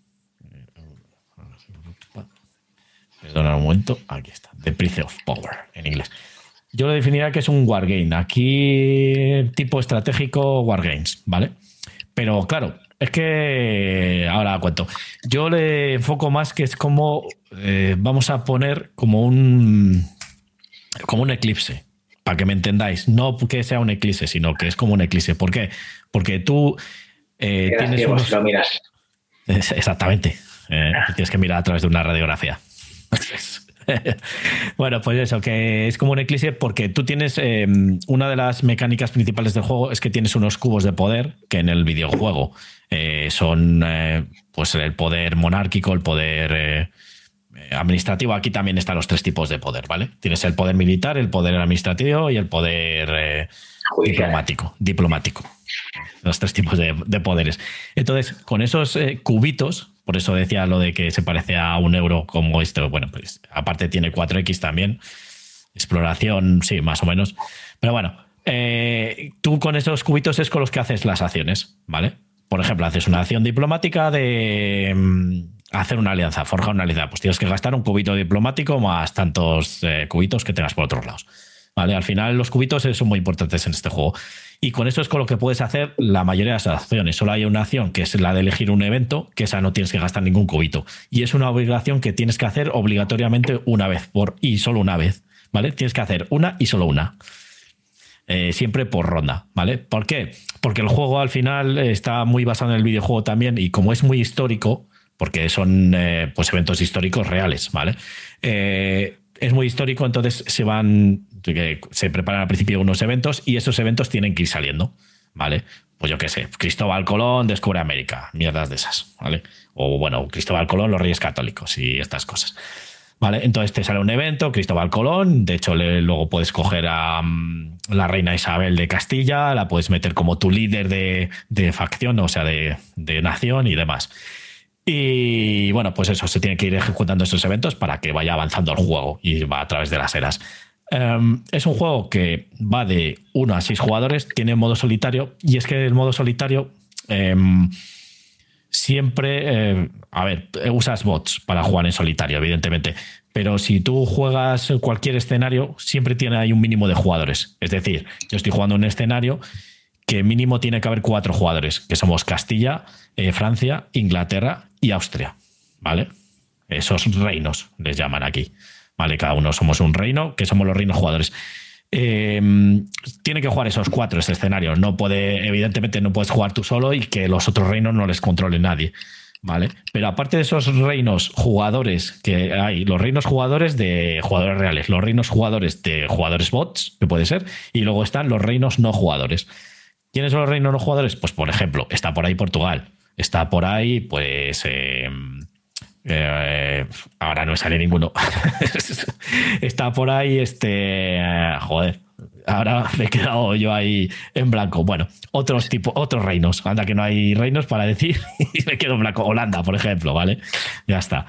Perdona un momento. Aquí está. The Price of Power en inglés. Yo lo definiría que es un wargame. Aquí, tipo estratégico wargames, ¿vale? Pero claro, es que ahora cuento. Yo le enfoco más que es como eh, vamos a poner como un como un eclipse, para que me entendáis. No que sea un eclipse, sino que es como un eclipse. ¿Por qué? Porque tú eh, tienes unos... lo miras. Exactamente. Eh, tienes que mirar a través de una radiografía. (laughs) bueno, pues eso, que es como un eclipse porque tú tienes em, una de las mecánicas principales del juego es que tienes unos cubos de poder que en el videojuego eh, son eh, pues el poder monárquico, el poder eh, administrativo, aquí también están los tres tipos de poder, ¿vale? Tienes el poder militar, el poder administrativo y el poder diplomático. Diplomático. Los tres tipos de, poderes. Entonces, con esos cubitos, por eso decía lo de que se parece a un euro como esto, bueno, pues aparte tiene 4X también. Exploración, sí, más o menos. Pero bueno, tú con esos cubitos es con los que haces las acciones, ¿vale? Por ejemplo, haces una acción diplomática de mm, hacer una alianza, forjar una alianza. Pues tienes que gastar un cubito diplomático más tantos eh, cubitos que tengas por otros lados. ¿Vale? Al final, los cubitos son muy importantes en este juego. Y con eso es con lo que puedes hacer la mayoría de las acciones. Solo hay una acción que es la de elegir un evento, que esa no tienes que gastar ningún cubito. Y es una obligación que tienes que hacer obligatoriamente una vez por, y solo una vez. ¿Vale? Tienes que hacer una y solo una. Eh, siempre por ronda, ¿vale? ¿Por qué? Porque el juego al final está muy basado en el videojuego también y como es muy histórico, porque son eh, pues eventos históricos reales, ¿vale? Eh, es muy histórico, entonces se van, se preparan al principio unos eventos y esos eventos tienen que ir saliendo, ¿vale? Pues yo qué sé, Cristóbal Colón descubre América, mierdas de esas, ¿vale? O bueno, Cristóbal Colón, los Reyes Católicos y estas cosas. Entonces te sale un evento, Cristóbal Colón, de hecho luego puedes coger a mm, la reina Isabel de Castilla, la puedes meter como tu líder de, facción, o sea, de, nación y demás. Y bueno, pues eso, se tiene que ir ejecutando esos eventos para que vaya avanzando el juego y va a través de las eras. Em, es un juego que va de 1 a 6 jugadores, tiene modo solitario, y es que el modo solitario em, siempre, eh, a ver, usas bots para jugar en solitario, evidentemente, pero si tú juegas cualquier escenario, siempre tiene ahí un mínimo de jugadores. Es decir, yo estoy jugando un escenario que mínimo tiene que haber cuatro jugadores, que somos Castilla, eh, Francia, Inglaterra y Austria, ¿vale? Esos reinos les llaman aquí, ¿vale? Cada uno somos un reino, que somos los reinos jugadores. Em, tiene que jugar esos cuatro ese escenario. No puede, evidentemente, no puedes jugar tú solo y que los otros reinos no les controle nadie. ¿Vale? Pero aparte de esos reinos jugadores que hay, los reinos jugadores de jugadores reales, los reinos jugadores de jugadores bots, que puede ser, y luego están los reinos no jugadores. ¿Quiénes son los reinos no jugadores? Pues, por ejemplo, está por ahí Portugal, está por ahí, pues. Em, eh, ahora no sale ninguno. (laughs) Está por ahí este. joder. Ahora me he quedado yo ahí en blanco. Bueno, otros tipos, otros reinos. Anda que no hay reinos para decir (laughs) y me quedo en blanco. Holanda, por ejemplo, ¿vale? Ya está.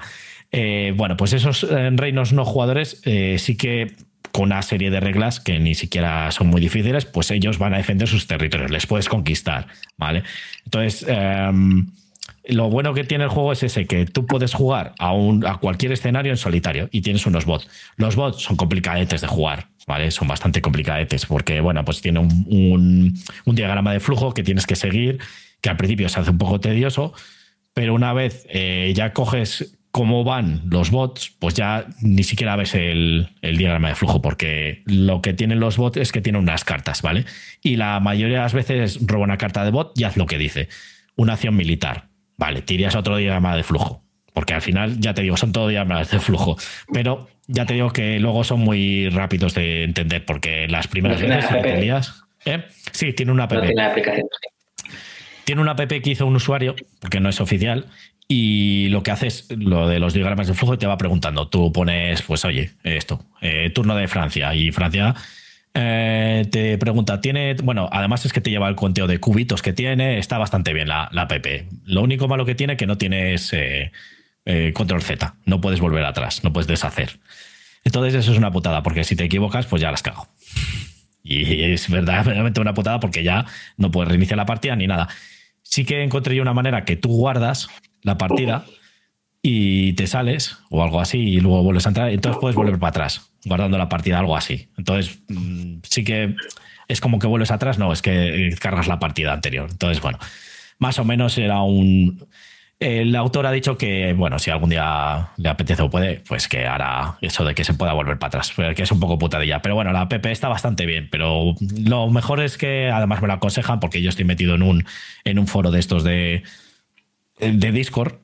Eh, bueno, pues esos eh, reinos no jugadores sí que con una serie de reglas que ni siquiera son muy difíciles, pues ellos van a defender sus territorios, les puedes conquistar, ¿vale? Entonces, em, lo bueno que tiene el juego es ese, que tú puedes jugar a, un, a cualquier escenario en solitario y tienes unos bots. Los bots son complicadetes de jugar, ¿vale? Son bastante complicadetes porque, bueno, pues tiene un, diagrama de flujo que tienes que seguir, que al principio se hace un poco tedioso, pero una vez eh, ya coges cómo van los bots, pues ya ni siquiera ves el, el, diagrama de flujo, porque lo que tienen los bots es que tienen unas cartas, ¿vale? Y la mayoría de las veces roba una carta de bot y haz lo que dice. Una acción militar Vale, tirías otro diagrama de flujo. Porque al final, ya te digo, son todo diagramas de flujo. Pero ya te digo que luego son muy rápidos de entender, porque las primeras veces entendías. ¿eh? Sí, tiene una app. tiene una app que hizo un usuario, porque no es oficial, y lo que hace es lo de los diagramas de flujo y te va preguntando. Tú pones, pues oye, esto, eh, turno de Francia, y Francia eh, te pregunta, tiene, bueno, además es que te lleva el conteo de cubitos que tiene, está bastante bien la, la. Lo único malo que tiene es que no tienes eh, eh, control Z, no puedes volver atrás, no puedes deshacer. Entonces eso es una putada, porque si te equivocas, pues ya las cago. Y es verdaderamente (laughs) una putada porque ya no puedes reiniciar la partida ni nada. Sí que encontré yo una manera que tú guardas la partida y te sales o algo así y luego vuelves a entrar, entonces puedes volver para atrás guardando la partida, algo así. Entonces, mm, sí que es como que vuelves atrás, no, es que cargas la partida anterior. Entonces, bueno, más o menos era un... El autor ha dicho que, bueno, si algún día le apetece o puede, pues que hará eso de que se pueda volver para atrás, que es un poco putadilla. Pero bueno, la app está bastante bien, pero lo mejor es que además me lo aconsejan porque yo estoy metido en un, en un foro de estos de, de Discord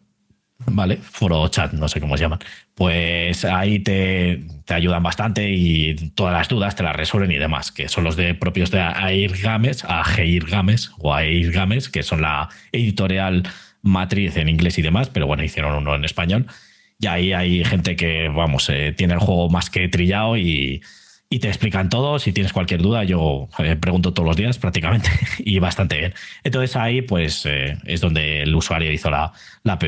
¿vale? Foro chat, no sé cómo se llaman. Pues ahí te, ayudan bastante y todas las dudas te las resuelven y demás, que son los de propios de Air Games, Air Games o Air Games, que son la editorial matriz en inglés y demás, pero bueno, hicieron uno en español. Y ahí hay gente que, vamos, eh, tiene el juego más que trillado y, y te explican todo. Si tienes cualquier duda, yo eh, pregunto todos los días prácticamente (laughs) y bastante bien. Entonces ahí pues eh, es donde el usuario hizo la, la app.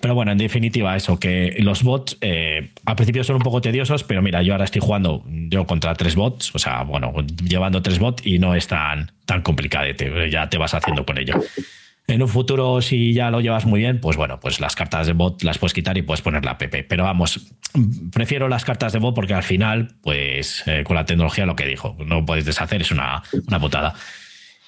Pero bueno, en definitiva eso, que los bots eh, al principio son un poco tediosos, pero mira, yo ahora estoy jugando yo contra tres bots, o sea, bueno, llevando tres bots y no es tan, tan ya te vas haciendo con ello. En un futuro, si ya lo llevas muy bien, pues bueno, pues las cartas de bot las puedes quitar y puedes poner la app. Pero vamos, prefiero las cartas de bot porque al final, pues eh, con la tecnología lo que dijo, no puedes deshacer, es una, una putada.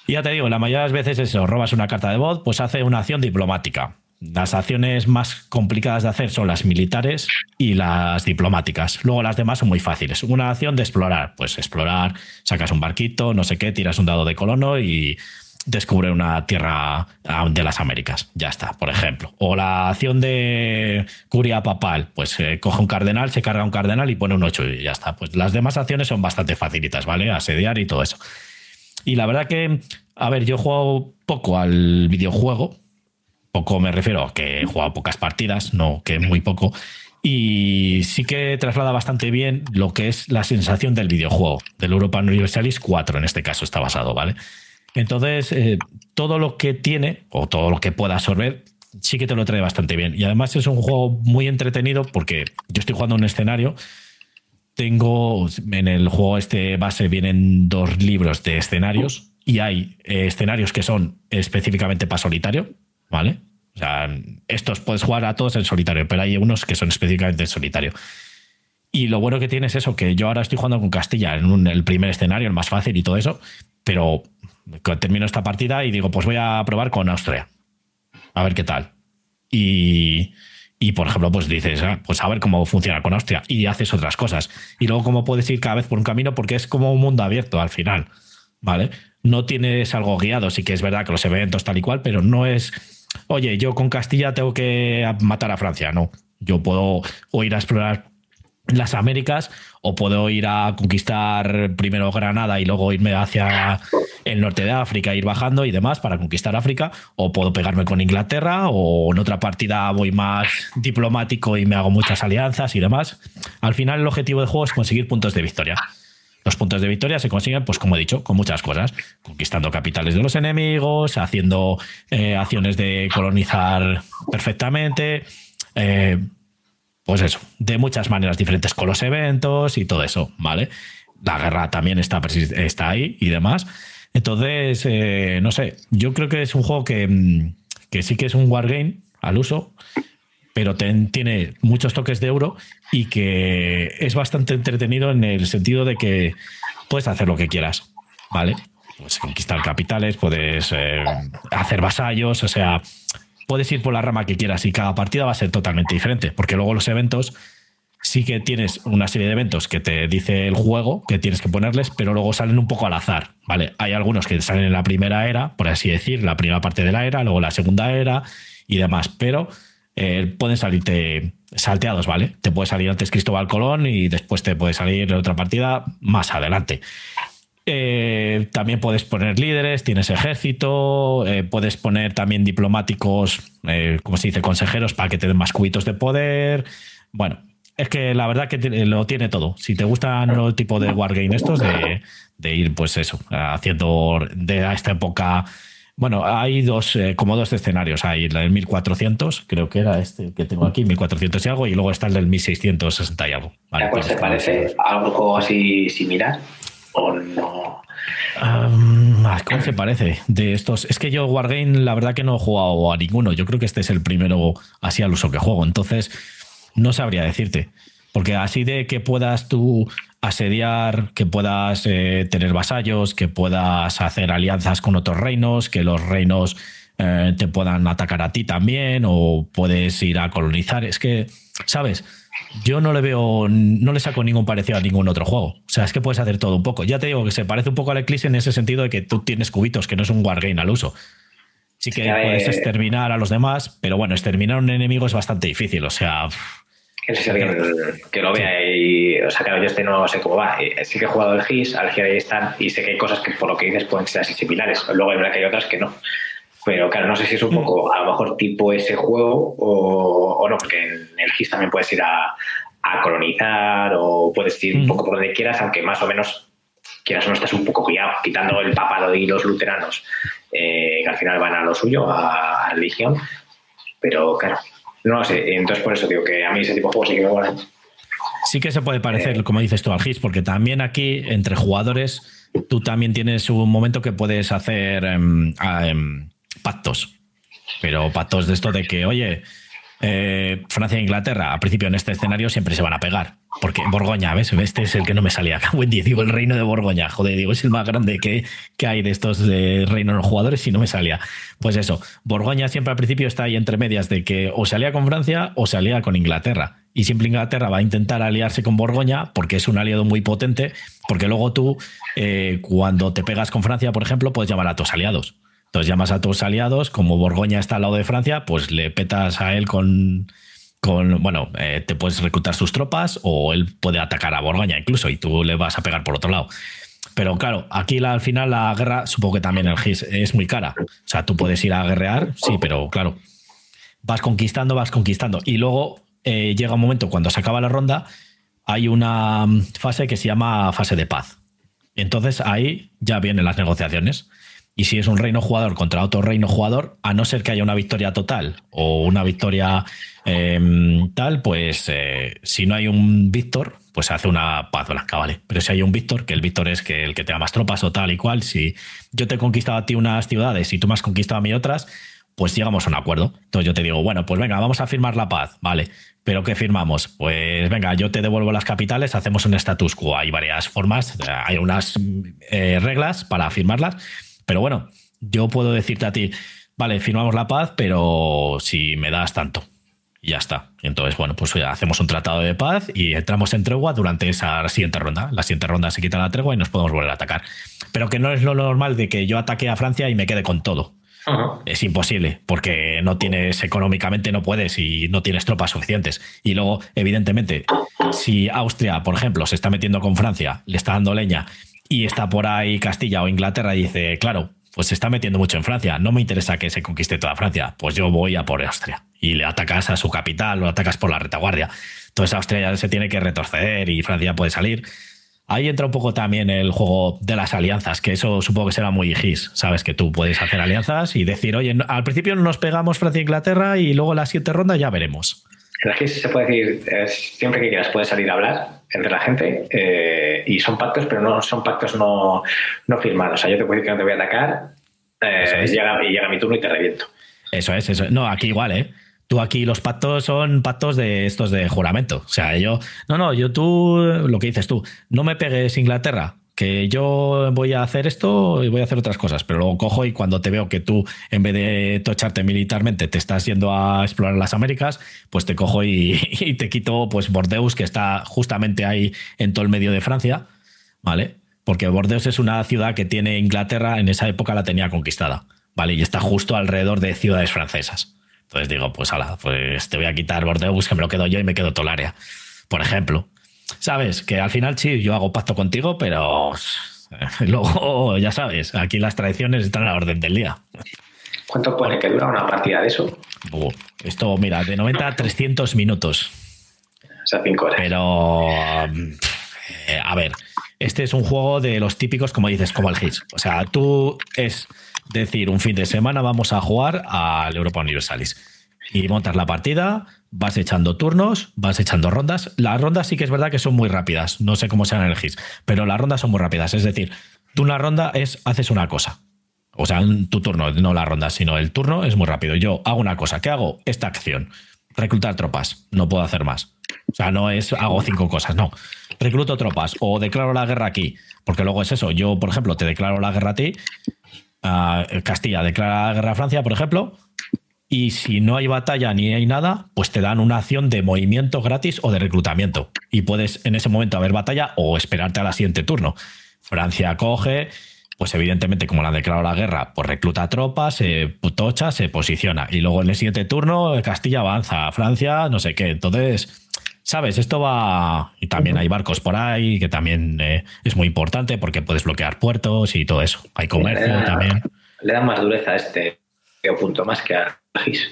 Y ya te digo, la mayoría de las veces eso, robas una carta de bot, pues hace una acción diplomática. Las acciones más complicadas de hacer son las militares y las diplomáticas. Luego las demás son muy fáciles. Una acción de explorar, pues explorar, sacas un barquito, no sé qué, tiras un dado de colono y descubre una tierra ah, de las Américas. Ya está, por ejemplo. O la acción de curia papal, pues eh, coge un cardenal, se carga un cardenal y pone un 8 y ya está. Pues las demás acciones son bastante facilitas, ¿vale? Asediar y todo eso. Y la verdad que, a ver, yo he jugado poco al videojuego. Poco me refiero a que he jugado pocas partidas, no que muy poco. Y sí que traslada bastante bien lo que es la sensación del videojuego, del Europa Universalis 4 en este caso está basado, ¿vale? Entonces, eh, todo lo que tiene o todo lo que pueda absorber sí que te lo trae bastante bien. Y además es un juego muy entretenido porque yo estoy jugando un escenario. Tengo en el juego este base vienen dos libros de escenarios y hay eh, escenarios que son específicamente para solitario, ¿vale? O sea, estos puedes jugar a todos en solitario, pero hay unos que son específicamente en solitario. Y lo bueno que tiene es eso, que yo ahora estoy jugando con Castilla en el primer escenario, el más fácil y todo eso, pero termino esta partida y digo, pues voy a probar con Austria. A ver qué tal. Y, por ejemplo, pues dices, ah, pues a ver cómo funciona con Austria y haces otras cosas. Y luego cómo puedes ir cada vez por un camino porque es como un mundo abierto al final. ¿Vale? No tienes algo guiado, sí que es verdad que los eventos tal y cual, pero no es, oye, yo con Castilla tengo que matar a Francia, no. Yo puedo o ir a explorar las Américas o puedo ir a conquistar primero Granada y luego irme hacia el norte de África, ir bajando y demás para conquistar África, o puedo pegarme con Inglaterra o en otra partida voy más diplomático y me hago muchas alianzas y demás. Al final el objetivo del juego es conseguir puntos de victoria. Los puntos de victoria se consiguen, pues como he dicho, con muchas cosas. Conquistando capitales de los enemigos, haciendo eh, acciones de colonizar perfectamente, eh, pues eso, de muchas maneras diferentes con los eventos y todo eso, ¿vale? La guerra también está, está ahí y demás. Entonces, eh, no sé, yo creo que es un juego que, mm, que sí que es un wargame al uso, pero tiene muchos toques de euro y que es bastante entretenido en el sentido de que puedes hacer lo que quieras, ¿vale? Puedes conquistar capitales, puedes eh, hacer vasallos, o sea, puedes ir por la rama que quieras y cada partida va a ser totalmente diferente, porque luego los eventos sí que tienes una serie de eventos que te dice el juego que tienes que ponerles, pero luego salen un poco al azar, ¿vale? Hay algunos que salen en la primera era, por así decir, la primera parte de la era, luego la segunda era y demás, pero eh, pueden salirte salteados, ¿vale? Te puede salir antes Cristóbal Colón y después te puede salir otra partida más adelante. Eh, también puedes poner líderes, tienes ejército, eh, puedes poner también diplomáticos, eh, como se dice, consejeros para que te den más cubitos de poder. Bueno, es que la verdad que lo tiene todo. Si te gustan los tipos de wargame estos, de, de, ir, pues eso, haciendo de esta época. Bueno, hay dos, como dos escenarios. Hay el del 1400, creo que era este que tengo aquí, 1400 y algo, y luego está el del 1660 y algo. Vale, pues, ¿Se parece a algún juego así similar? ¿O no? ¿Cómo se parece? De estos. Es que yo Wargame, la verdad que no he jugado a ninguno. Yo creo que este es el primero así al uso que juego. Entonces, no sabría decirte. Porque así de que puedas tú asediar, que puedas eh, tener vasallos, que puedas hacer alianzas con otros reinos, que los reinos eh, te puedan atacar a ti también, o puedes ir a colonizar. Es que, ¿sabes? yo no le veo, no le saco ningún parecido a ningún otro juego. O sea, es que puedes hacer todo un poco. Ya te digo que se parece un poco al Eclipse en ese sentido de que tú tienes cubitos, que no es un wargame al uso. Sí que puedes exterminar a los demás, pero bueno, exterminar a un enemigo es bastante difícil. O sea. Que, lo vea y. O sea, claro, yo este no sé cómo va. Sí que he jugado el GIS, al GIS ahí están, y sé que hay cosas que por lo que dices pueden ser así similares. Luego hay que hay otras que no. Pero claro, no sé si es un poco a lo mejor tipo ese juego o, no, porque en el GIS también puedes ir a, colonizar o puedes ir un poco por donde quieras, aunque más o menos quieras o no estás un poco guiado, quitando el papado y los luteranos, eh, que al final van a lo suyo, a, a religión. Pero claro, no sé, entonces por eso digo que a mí ese tipo de juegos sí que me molan. Sí que se puede parecer, eh. como dices tú, al GIS, porque también aquí, entre jugadores, tú también tienes un momento que puedes hacer em, em, pactos. Pero pactos de esto de que, oye, eh, Francia e Inglaterra, al principio en este escenario siempre se van a pegar. Porque Borgoña, ¿ves? Este es el que no me salía. (laughs) Wendy, digo, el reino de Borgoña. Joder, digo, es el más grande que, que hay de estos de reinos jugadores y no me salía. Pues eso, Borgoña siempre al principio está ahí entre medias de que o salía con Francia o salía con Inglaterra. Y siempre Inglaterra va a intentar aliarse con Borgoña porque es un aliado muy potente. Porque luego tú, eh, cuando te pegas con Francia, por ejemplo, puedes llamar a tus aliados. Entonces llamas a tus aliados, como Borgoña está al lado de Francia, pues le petas a él con, con bueno, eh, te puedes reclutar sus tropas o él puede atacar a Borgoña incluso y tú le vas a pegar por otro lado. Pero claro, aquí al final la guerra, supongo que también el GIS es muy cara. O sea, tú puedes ir a guerrear, sí, pero claro, vas conquistando, vas conquistando. Y luego eh, llega un momento cuando se acaba la ronda, hay una mm, fase que se llama fase de paz. Entonces ahí ya vienen las negociaciones. Y si es un reino jugador contra otro reino jugador, a no ser que haya una victoria total o una victoria em, tal, pues eh, si no hay un Víctor, pues se hace una paz blanca, ¿vale? Pero si hay un Víctor, que el Víctor es que el que tenga más tropas o tal y cual, si yo te he conquistado a ti unas ciudades y tú me has conquistado a mí otras, pues llegamos a un acuerdo. Entonces yo te digo, bueno, pues venga, vamos a firmar la paz, ¿vale? ¿Pero qué firmamos? Pues venga, yo te devuelvo las capitales, hacemos un status quo. Hay varias formas, hay unas eh, reglas para firmarlas pero bueno, yo puedo decirte a ti, vale, firmamos la paz, pero si me das tanto. Y ya está. Entonces, bueno, pues hacemos un tratado de paz y entramos en tregua durante esa siguiente ronda. La siguiente ronda se quita la tregua y nos podemos volver a atacar. Pero que no es lo normal de que yo ataque a Francia y me quede con todo. Es imposible, porque no tienes económicamente, no puedes y no tienes tropas suficientes. Y luego, evidentemente, si Austria, por ejemplo, se está metiendo con Francia, le está dando leña y está por ahí Castilla o Inglaterra y dice, claro, pues se está metiendo mucho en Francia, no me interesa que se conquiste toda Francia, pues yo voy a por Austria y le atacas a su capital o atacas por la retaguardia. Entonces Austria ya se tiene que retorcer y Francia puede salir. Ahí entra un poco también el juego de las alianzas, que eso supongo que será muy gis. Sabes que tú puedes hacer alianzas y decir, oye, al principio nos pegamos Francia e Inglaterra y luego la siguiente ronda ya veremos. El GIS se puede decir, siempre que quieras puedes salir a hablar entre la gente eh, y son pactos, pero no son pactos no, no firmados. O sea, yo te puedo decir que no te voy a atacar eh, llega, y llega mi turno y te reviento. Eso es, eso. No, aquí igual, ¿eh? Tú aquí los pactos son pactos de estos de juramento. O sea, yo, no, no, yo tú, lo que dices tú, no me pegues Inglaterra, que yo voy a hacer esto y voy a hacer otras cosas, pero luego cojo y cuando te veo que tú, en vez de tocharte militarmente, te estás yendo a explorar las Américas, pues te cojo (laughs) y, te quito pues Bordeaux, que está justamente ahí en todo el medio de Francia, ¿vale? Porque Bordeaux es una ciudad que tiene Inglaterra, en esa época la tenía conquistada, ¿vale? Y está justo alrededor de ciudades francesas. Entonces digo, pues ala, pues te voy a quitar Bordeaux, que me lo quedo yo y me quedo todo el área, por ejemplo. Sabes que al final sí, yo hago pacto contigo, pero (laughs) luego ya sabes, aquí las tradiciones están a la orden del día. ¿Cuánto pone que dura una partida de eso? esto, mira, de 90 a 300 minutos. O sea, 5 horas. Pero, eh, a ver, este es un juego de los típicos, como dices, como el Hits. O sea, tú es decir, un fin de semana vamos a jugar al Europa Universalis. Y montas la partida, vas echando turnos, vas echando rondas. Las rondas sí que es verdad que son muy rápidas. No sé cómo sean en pero las rondas son muy rápidas. Es decir, tú una ronda es haces una cosa. O sea, tu turno, no la ronda, sino el turno es muy rápido. Yo hago una cosa. ¿Qué hago? Esta acción. Reclutar tropas. No puedo hacer más. O sea, no es hago cinco cosas, no. Recluto tropas o declaro la guerra aquí. Porque luego es eso. Yo, por ejemplo, te declaro la guerra a ti. Castilla declara la guerra a Francia, por ejemplo y si no hay batalla ni hay nada, pues te dan una acción de movimiento gratis o de reclutamiento. Y puedes en ese momento haber batalla o esperarte a la siguiente turno. Francia coge, pues evidentemente como le han declarado la guerra, pues recluta tropas, se tocha, se posiciona. Y luego en el siguiente turno Castilla avanza, Francia, no sé qué. Entonces, sabes, esto va... Y también hay barcos por ahí, que también eh, es muy importante porque puedes bloquear puertos y todo eso. Hay comercio también. Le da más dureza a este punto más que a GIS.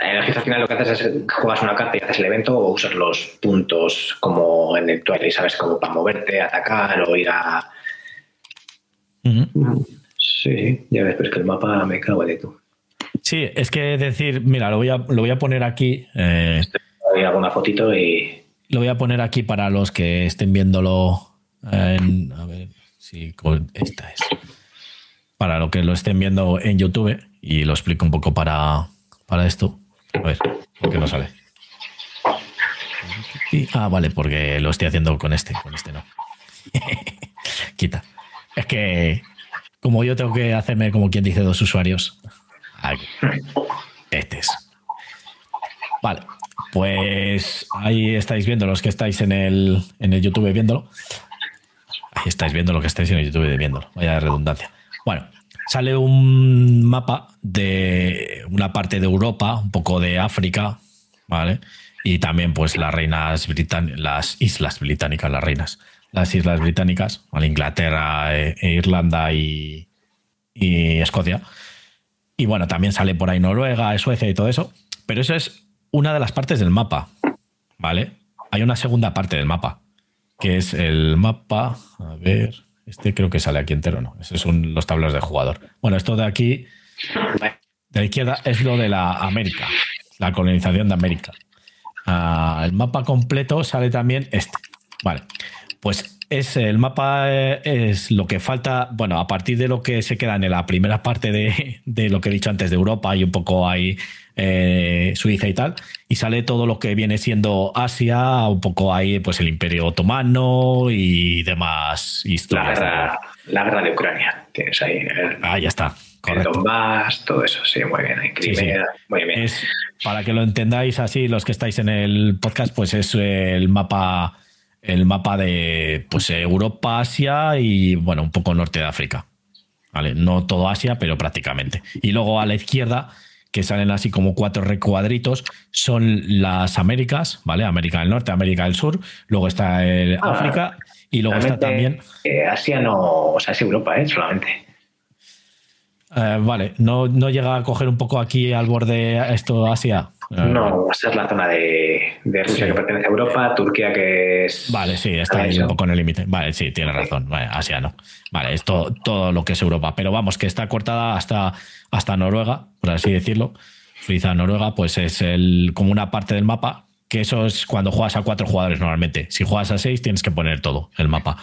En el GIS al final lo que haces es juegas una carta y haces el evento o usas los puntos como en el Twilight, ¿sabes? Como para moverte, atacar o ir a... Sí, ya ves, pero es que el mapa me cago de tú. Sí, es que decir, mira, lo voy a, lo voy a poner aquí. Eh, Hay alguna fotito y... Lo voy a poner aquí para los que estén viéndolo en, a ver si esta es. Para los que lo estén viendo en YouTube y lo explico un poco para, para esto. A ver, ¿por qué no sale? ah, vale, porque lo estoy haciendo con este, con este no. (laughs) Quita. Es que como yo tengo que hacerme como quien dice dos usuarios. Este es. Vale, pues ahí estáis viendo los que estáis en el, en el YouTube viéndolo. Ahí estáis viendo lo que estáis en el YouTube viéndolo. Vaya redundancia. Bueno, sale un mapa de una parte de Europa, un poco de África, ¿vale? Y también, pues, las reinas británicas, las islas británicas, las reinas, las islas británicas, ¿vale? Inglaterra, e, e Irlanda y, y Escocia. Y bueno, también sale por ahí Noruega, Suecia y todo eso. Pero eso es una de las partes del mapa, ¿vale? Hay una segunda parte del mapa, que es el mapa. A ver, este creo que sale aquí entero, ¿no? Esos son los tableros de jugador. Bueno, esto de aquí, de izquierda, es lo de la América, la colonización de América. Ah, el mapa completo sale también este. Vale, pues es el mapa eh, es lo que falta, bueno, a partir de lo que se queda en la primera parte de, de lo que he dicho antes de Europa y un poco ahí eh, Suiza y tal, y sale todo lo que viene siendo Asia, un poco ahí pues el Imperio Otomano y demás historias. La guerra, de Ucrania, tienes ahí. ah, ya está. Correcto. Donbass, todo eso, sí, muy bien. Crimea, muy bien. Es, para que lo entendáis así, los que estáis en el podcast, pues es el mapa el mapa de pues, Europa, Asia y bueno, un poco norte de África. ¿Vale? No todo Asia, pero prácticamente. Y luego a la izquierda, que salen así como cuatro recuadritos, son las Américas, ¿vale? América del Norte, América del Sur, luego está el ah, África y luego está también. Eh, Asia no, o sea, es Europa, ¿eh? Solamente. Eh, vale, ¿No, ¿No llega a coger un poco aquí al borde esto Asia? No, esa es la zona de, Rusia que pertenece a Europa, Turquía que es. Vale, sí, está ahí un poco en el límite. Vale, sí, tiene razón. Vale, Asia no. Vale, es todo, lo que es Europa. Pero vamos, que está cortada hasta, hasta Noruega, por así decirlo. Suiza, Noruega, pues es el, como una parte del mapa, que eso es cuando juegas a cuatro jugadores normalmente. Si juegas a seis, tienes que poner todo el mapa.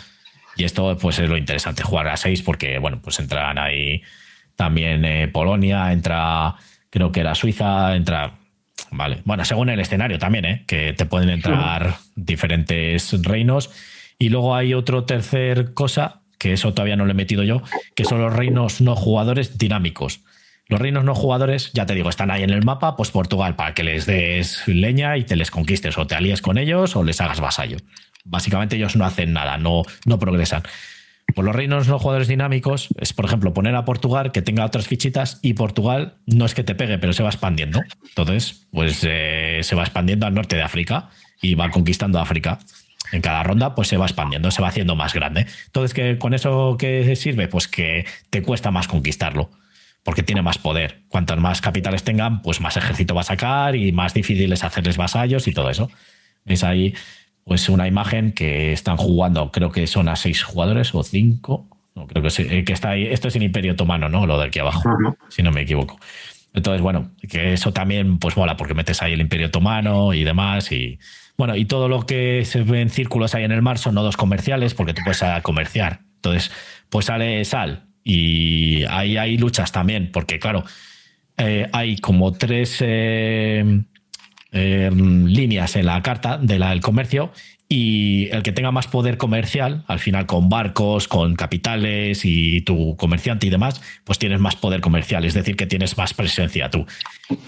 Y esto, pues es lo interesante, jugar a seis, porque, bueno, pues entran ahí también eh, Polonia, entra, creo que era Suiza, entra Vale. Bueno, según el escenario también, ¿eh? que te pueden entrar diferentes reinos. Y luego hay otro tercer cosa, que eso todavía no lo he metido yo, que son los reinos no jugadores dinámicos. Los reinos no jugadores, ya te digo, están ahí en el mapa, pues Portugal, para que les des leña y te les conquistes, o te alíes con ellos o les hagas vasallo. Básicamente ellos no hacen nada, no, no progresan. Por los reinos no jugadores dinámicos es, por ejemplo, poner a Portugal que tenga otras fichitas y Portugal no es que te pegue, pero se va expandiendo. Entonces, pues eh, se va expandiendo al norte de África y va conquistando África. En cada ronda, pues se va expandiendo, se va haciendo más grande. Entonces, ¿qué, ¿con eso qué sirve? Pues que te cuesta más conquistarlo porque tiene más poder. Cuantas más capitales tengan, pues más ejército va a sacar y más difícil es hacerles vasallos y todo eso. Es ahí pues una imagen que están jugando, creo que son a seis jugadores o cinco. No, creo que, eh, que está ahí. Esto es el Imperio Otomano, ¿no? Lo de aquí abajo, si no me equivoco. Entonces, bueno, que eso también pues mola porque metes ahí el Imperio Otomano y demás y bueno, y todo lo que se ve en círculos ahí en el mar son nodos comerciales porque tú puedes comerciar. Entonces, pues sale sal y ahí hay luchas también porque claro, eh, hay como tres eh, eh, líneas en la carta del comercio y el que tenga más poder comercial, al final con barcos, con capitales y tu comerciante y demás, pues tienes más poder comercial, es decir, que tienes más presencia tú.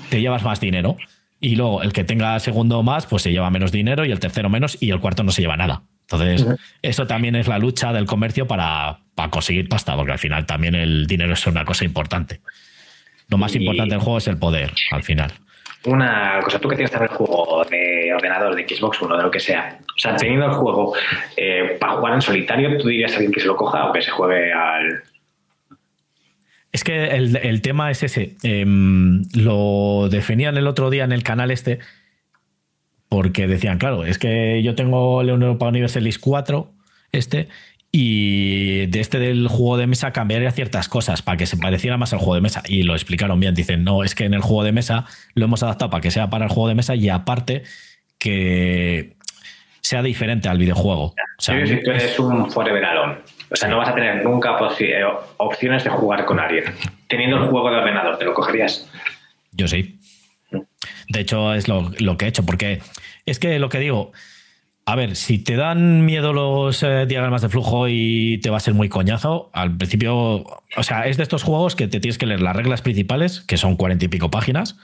Te llevas más dinero y luego el que tenga segundo más, pues se lleva menos dinero y el tercero menos y el cuarto no se lleva nada. Entonces, eso también es la lucha del comercio para, para, conseguir pasta, porque al final también el dinero es una cosa importante. Lo más importante del juego es el poder, al final una cosa, tú que tienes también el juego de ordenador, de Xbox One, de lo que sea, o sea, teniendo el juego eh, para jugar en solitario, ¿tú dirías a alguien que se lo coja o que se juegue al...? Es que el, tema es ese. Em, lo definían el otro día en el canal este, porque decían, claro, es que yo tengo el Europa Universalis 4, este, y de este del juego de mesa cambiaría ciertas cosas para que se pareciera más al juego de mesa. Y lo explicaron bien. Dicen, no, es que en el juego de mesa lo hemos adaptado para que sea para el juego de mesa y aparte que sea diferente al videojuego. O sea, si tú eres un Forever Alone. O sea, no vas a tener nunca eh, opciones de jugar con alguien. Teniendo el juego de ordenador, ¿te lo cogerías? Yo sí. De hecho, es lo, que he hecho, porque es que lo que digo, a ver, si te dan miedo los eh, diagramas de flujo y te va a ser muy coñazo, al principio, o sea, es de estos juegos que te tienes que leer las reglas principales, que son cuarenta y pico páginas,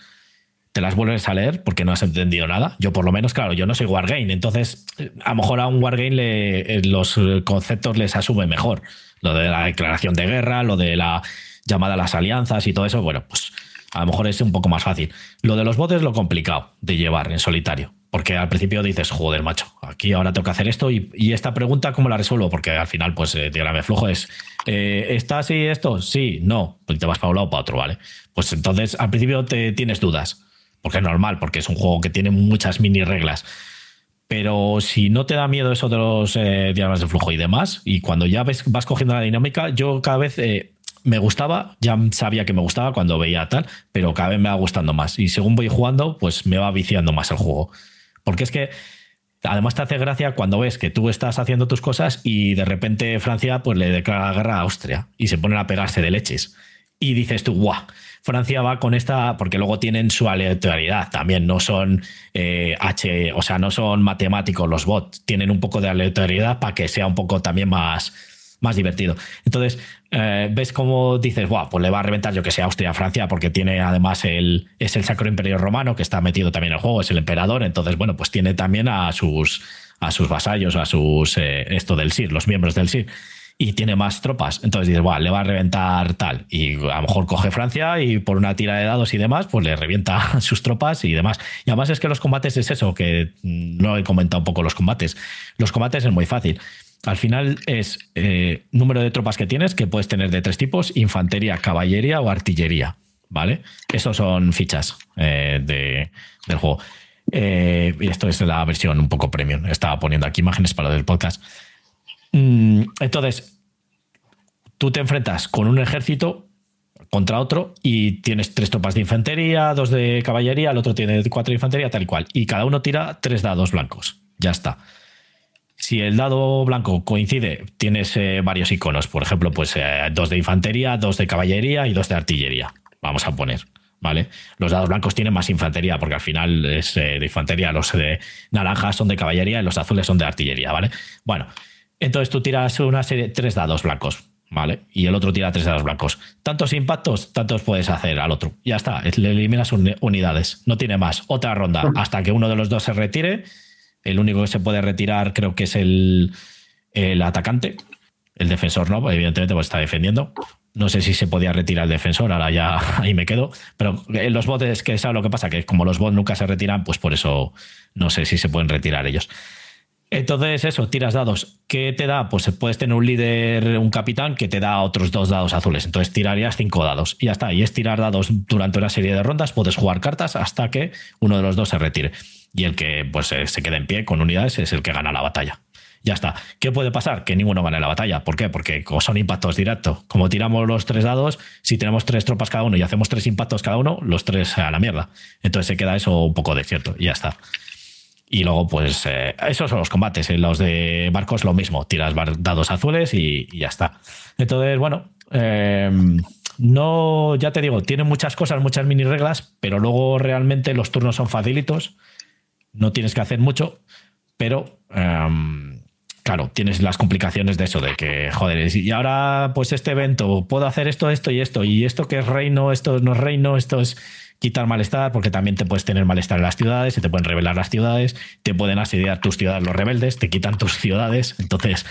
te las vuelves a leer porque no has entendido nada. Yo por lo menos, claro, yo no soy Wargame, entonces a lo mejor a un Wargame le, eh, los conceptos les asume mejor. Lo de la declaración de guerra, lo de la llamada a las alianzas y todo eso, bueno, pues a lo mejor es un poco más fácil. Lo de los botes es lo complicado de llevar en solitario. Porque al principio dices, joder, macho, aquí ahora tengo que hacer esto y, esta pregunta, ¿cómo la resuelvo? Porque al final, pues, eh, diagrama de flujo es, eh, ¿está así esto? Sí, no. Pues te vas para un lado o para otro, ¿vale? Pues entonces, al principio te tienes dudas porque es normal, porque es un juego que tiene muchas mini reglas. Pero si no te da miedo eso de los eh, diagramas de flujo y demás, y cuando ya ves, vas cogiendo la dinámica, yo cada vez eh, me gustaba, ya sabía que me gustaba cuando veía tal, pero cada vez me va gustando más. Y según voy jugando, pues me va viciando más el juego. Porque es que además te hace gracia cuando ves que tú estás haciendo tus cosas y de repente Francia pues le declara guerra a Austria y se ponen a pegarse de leches. Y dices tú, guau Francia va con esta, porque luego tienen su aleatoriedad también, no son eh, H, o sea, no son matemáticos los bots, tienen un poco de aleatoriedad para que sea un poco también más, más divertido. Entonces, eh, ves cómo dices, guau, pues le va a reventar yo que sea Austria a Francia, porque tiene además el, es el Sacro Imperio Romano que está metido también en el juego, es el emperador, entonces, bueno, pues tiene también a sus, a sus vasallos, a sus, eh, esto del SIR, los miembros del SIR y tiene más tropas. Entonces dices, le va a reventar tal. Y a lo mejor coge Francia y por una tira de dados y demás, pues le revienta (laughs) sus tropas y demás. Y además es que los combates es eso, que no he comentado un poco los combates. Los combates es muy fácil. Al final es eh, número de tropas que tienes, que puedes tener de tres tipos, infantería, caballería o artillería. ¿Vale? Esos son fichas eh, de, del juego. Eh, y esto es la versión un poco premium. Estaba poniendo aquí imágenes para el podcast. Mm, entonces, tú te enfrentas con un ejército contra otro y tienes tres tropas de infantería, dos de caballería, el otro tiene cuatro de infantería, tal y cual. Y cada uno tira tres dados blancos. Ya está. Si el dado blanco coincide, tienes eh, varios iconos. Por ejemplo, pues eh, dos de infantería, dos de caballería y dos de artillería. Vamos a poner. ¿Vale? Los dados blancos tienen más infantería, porque al final es eh, de infantería, los de naranjas son de caballería y los azules son de artillería, ¿vale? Bueno, entonces tú tiras una serie, tres dados blancos, ¿vale? Y el otro tira tres dados blancos. Tantos impactos, tantos puedes hacer al otro. Ya está, le eliminas unidades. No tiene más. Otra ronda hasta que uno de los dos se retire. El único que se puede retirar creo que es el, el atacante. El defensor no, evidentemente pues está defendiendo. No sé si se podía retirar el defensor, ahora ya (laughs) ahí me quedo. Pero en los bots, que ¿sabes lo que pasa? Que como los bots nunca se retiran, pues por eso no sé si se pueden retirar ellos. Entonces, eso, tiras dados. ¿Qué te da? Pues puedes tener un líder, un capitán, que te da otros dos dados azules. Entonces tirarías cinco dados. Y ya está. Y es tirar dados durante una serie de rondas. Puedes jugar cartas hasta que uno de los dos se retire. Y el que pues, eh, se quede en pie con unidades es el que gana la batalla. Ya está. ¿Qué puede pasar? Que ninguno gane la batalla. ¿Por qué? Porque son impactos directos. Como tiramos los tres dados, si tenemos tres tropas cada uno y hacemos tres impactos cada uno, los tres a la mierda. Entonces se queda eso un poco desierto. Y ya está. Y luego, pues, eh, esos son los combates. En los de barcos, lo mismo. Tiras dados azules y, ya está. Entonces, bueno, em, no, ya te digo, tiene muchas cosas, muchas mini reglas, pero luego realmente los turnos son facilitos. No tienes que hacer mucho, pero. Em, claro, tienes las complicaciones de eso, de que, joder, y ahora, pues este evento, puedo hacer esto, esto y esto, y esto que es reino, esto no es reino, esto es quitar malestar, porque también te puedes tener malestar en las ciudades, se te pueden revelar las ciudades, te pueden asediar tus ciudades los rebeldes, te quitan tus ciudades, entonces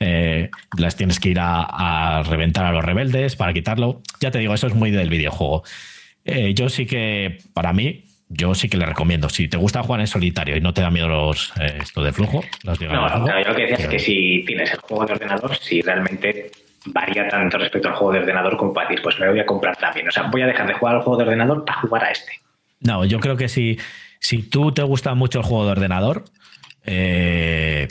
eh, las tienes que ir a, reventar a los rebeldes para quitarlo. Ya te digo, eso es muy del videojuego. Eh, yo sí que, para mí, yo sí que le recomiendo. Si te gusta jugar en solitario y no te da miedo los, eh, esto de flujo, los no, yo lo que decía es que si tienes el juego de ordenador, si realmente varía tanto respecto al juego de ordenador como para decir, pues me voy a comprar también. O sea, voy a dejar de jugar al juego de ordenador para jugar a este. No, yo creo que si, si tú te gusta mucho el juego de ordenador eh,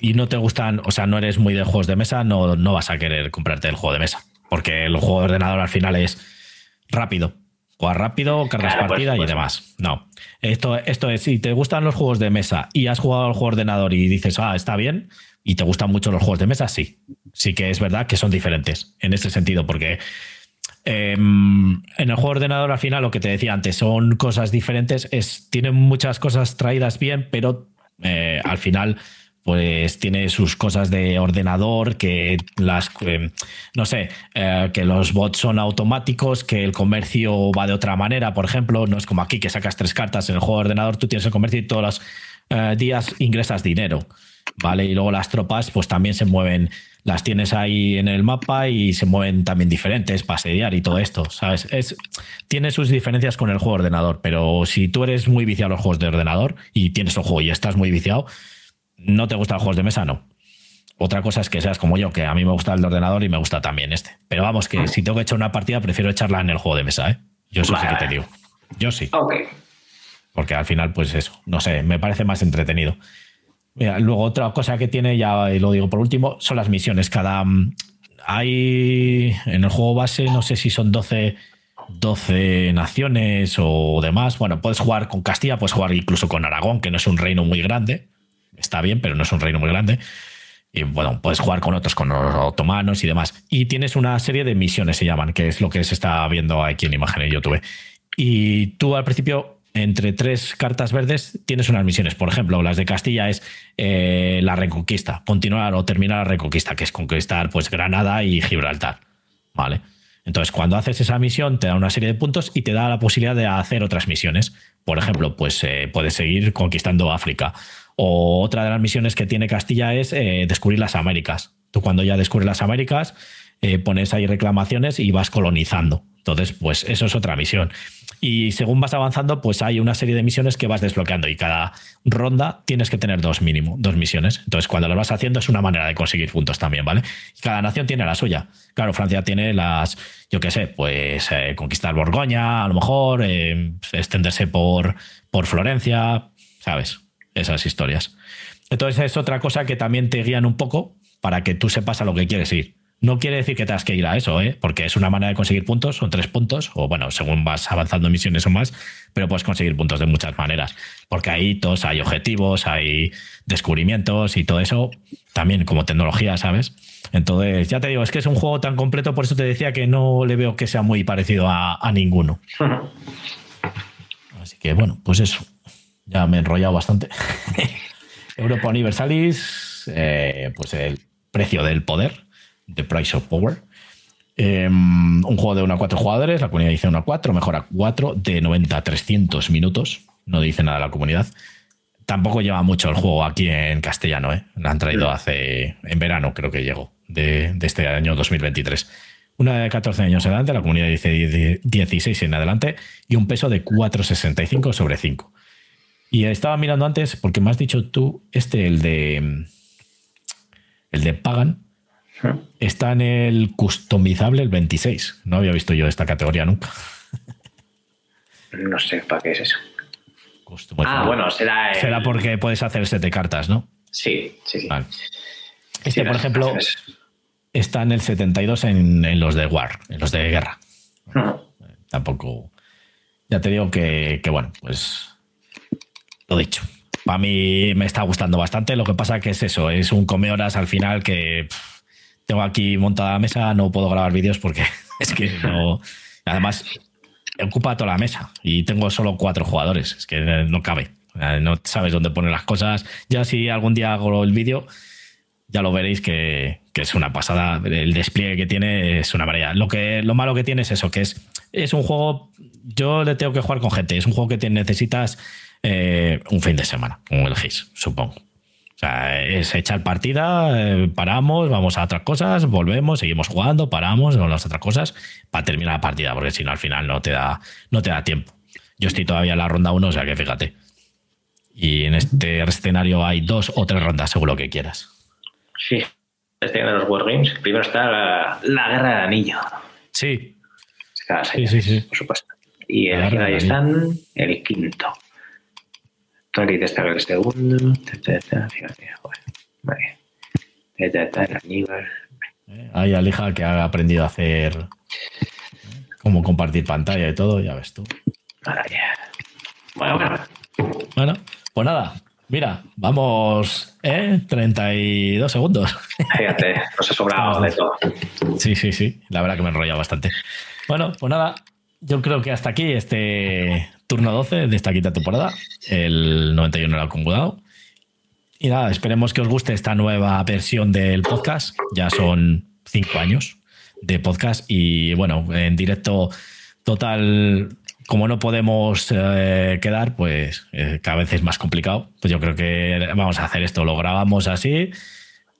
y no te gustan, o sea, no eres muy de juegos de mesa, no, no vas a querer comprarte el juego de mesa. Porque el juego de ordenador al final es rápido. Jugar rápido, cargas partida y demás. No. Esto, esto es, si te gustan los juegos de mesa y has jugado al juego de ordenador y dices, ah, está bien, y te gustan mucho los juegos de mesa, sí. Sí que es verdad que son diferentes en ese sentido, porque em, en el juego de ordenador al final lo que te decía antes son cosas diferentes, es, tienen muchas cosas traídas bien, pero eh, al final pues tiene sus cosas de ordenador, que las, eh, no sé, eh, que los bots son automáticos, que el comercio va de otra manera, por ejemplo, no es como aquí que sacas tres cartas en el juego de ordenador, tú tienes el comercio y todos los eh, días ingresas dinero, ¿vale? Y luego las tropas pues también se mueven, las tienes ahí en el mapa y se mueven también diferentes para y todo esto, ¿sabes? Es, tiene sus diferencias con el juego de ordenador, pero si tú eres muy viciado a los juegos de ordenador y tienes un juego y estás muy viciado, no te gustan los juegos de mesa, no. Otra cosa es que seas como yo, que a mí me gusta el de ordenador y me gusta también este. Pero vamos, que si tengo que echar una partida, prefiero echarla en el juego de mesa, ¿eh? Yo eso sí que te digo. Yo sí. Ok. Porque al final, pues eso, no sé, me parece más entretenido. luego otra cosa que tiene, ya lo digo por último, son las misiones. Cada. Mm, hay. En el juego base, no sé si son 12. 12 naciones o demás. Bueno, puedes jugar con Castilla, puedes jugar incluso con Aragón, que no es un reino muy grande está bien, pero no es un reino muy grande. Y bueno, puedes jugar con otros, con los otomanos y demás. Y tienes una serie de misiones, se llaman, que es lo que se está viendo aquí en imágenes YouTube. Y tú al principio, entre tres cartas verdes, tienes unas misiones. Por ejemplo, las de Castilla es eh, la reconquista, continuar o terminar la reconquista, que es conquistar pues Granada y Gibraltar. ¿Vale? Entonces, cuando haces esa misión, te da una serie de puntos y te da la posibilidad de hacer otras misiones. Por ejemplo, pues eh, puedes seguir conquistando África o otra de las misiones que tiene Castilla es eh, descubrir las Américas. Tú cuando ya descubres las Américas, eh, pones ahí reclamaciones y vas colonizando. Entonces, pues eso es otra misión. Y según vas avanzando, pues hay una serie de misiones que vas desbloqueando y cada ronda tienes que tener dos mínimo, dos misiones. Entonces, cuando lo vas haciendo es una manera de conseguir puntos también, ¿vale? cada nación tiene la suya. Claro, Francia tiene las, yo qué sé, pues eh, conquistar Borgoña, a lo mejor, extenderse por, por Florencia, ¿sabes? Esas historias. Entonces es otra cosa que también te guían un poco para que tú sepas a lo que quieres ir. No quiere decir que tengas que ir a eso, ¿eh? porque es una manera de conseguir puntos, son tres puntos, o bueno, según vas avanzando en misiones o más, pero puedes conseguir puntos de muchas maneras, porque hay hitos, hay objetivos, hay descubrimientos y todo eso, también como tecnología, ¿sabes? Entonces, ya te digo, es que es un juego tan completo, por eso te decía que no le veo que sea muy parecido a, a ninguno. (laughs) Así que bueno, pues eso. Ya me he enrollado bastante. (laughs) Europa Universalis, eh, pues el precio del poder, The Price of Power. Em, un juego de 1 a 4 jugadores, la comunidad dice 1 a 4, mejor a 4, de 90 a 300 minutos. No dice nada la comunidad. Tampoco lleva mucho el juego aquí en castellano, ¿eh? Lo han traído hace. en verano, creo que llegó, de, de este año 2023. Una de 14 años en adelante, la comunidad dice 16 en adelante, y un peso de 4,65 sobre 5. Y estaba mirando antes, porque me has dicho tú, este, el de. El de Pagan, está en el customizable el 26. No había visto yo esta categoría nunca. No sé para qué es eso. Ah, bueno, será. Será porque puedes hacer de cartas, ¿no? Sí, sí, sí. Este, por ejemplo, está en el 72 en, en, los de War, en los de guerra. Tampoco. Ya te digo que, que bueno, pues lo dicho. Para mí me está gustando bastante. Lo que pasa que es eso, es un come horas al final que tengo aquí montada la mesa, no puedo grabar vídeos porque (laughs) es que no. Además, ocupa toda la mesa y tengo solo cuatro jugadores. Es que no cabe. No sabes dónde poner las cosas. Ya si algún día hago el vídeo, ya lo veréis que, es una pasada. El despliegue que tiene es una maravilla. Lo, que, lo malo que tiene es eso, que es, es un juego. Yo le tengo que jugar con gente. Es un juego que te necesitas eh, un fin de semana, como el GIS, supongo. O sea, es echar partida, eh, paramos, vamos a otras cosas, volvemos, seguimos jugando, paramos, vamos a otras cosas para terminar la partida, porque si no al final no te da, no te da tiempo. Yo estoy todavía en la ronda 1, o sea que fíjate. Y en este escenario hay dos o tres rondas, según lo que quieras. Sí. este de los Wargames, primero está la, la Guerra del Anillo. Sí. Sí, sí, sí. Por supuesto. Y el, ahí están el quinto. El segundo. Fíjate, joder. Vale. Ta, ta, ta, el Aníbal. Eh, Hay Alija que ha aprendido a hacer cómo compartir pantalla y todo, ya ves tú. Bueno, bueno. Bueno, pues nada, mira, vamos, ¿eh? 32 segundos. Fíjate, nos ha sobrado de todo. Sí, sí, sí, la verdad que me he enrollado bastante. Bueno, pues nada, yo creo que hasta aquí este turno 12 de esta quinta temporada, el 91 era acumulado. Y nada, esperemos que os guste esta nueva versión del podcast. Ya son cinco años de podcast y bueno, en directo total, como no podemos eh, quedar, pues eh, cada vez es más complicado. Pues yo creo que vamos a hacer esto, lo grabamos así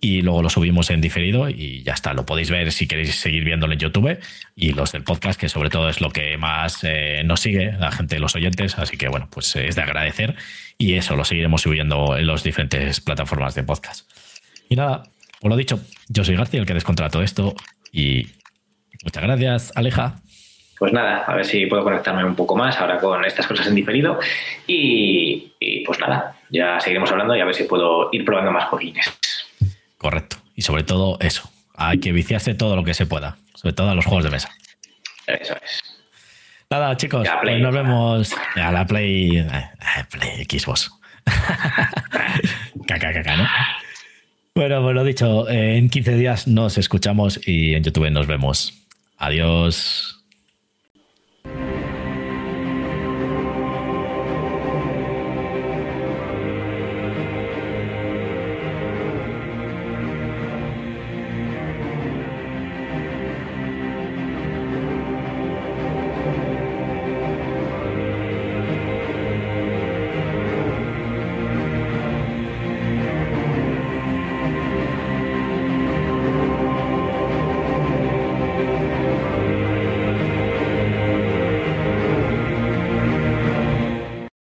y luego lo subimos en diferido y ya está. Lo podéis ver si queréis seguir viéndolo en YouTube y los del podcast, que sobre todo es lo que más eh, nos sigue, la gente, los oyentes. Así que bueno, pues eh, es de agradecer y eso lo seguiremos subiendo en las diferentes plataformas de podcast. Y nada, os lo dicho, yo soy García, el que descontrola todo esto y muchas gracias, Aleja. Pues nada, a ver si puedo conectarme un poco más ahora con estas cosas en diferido. Y, y pues nada, ya seguiremos hablando y a ver si puedo ir probando más jueguines. Correcto. Y sobre todo eso, hay que viciarse todo lo que se pueda, sobre todo a los juegos de mesa. Eso es. Nada, chicos, Play. pues nos vemos a la Play, eh, Play Xbox. (laughs) caca, caca, ¿no? Bueno, pues lo dicho, eh, en 15 días nos escuchamos y en YouTube nos vemos. Adiós.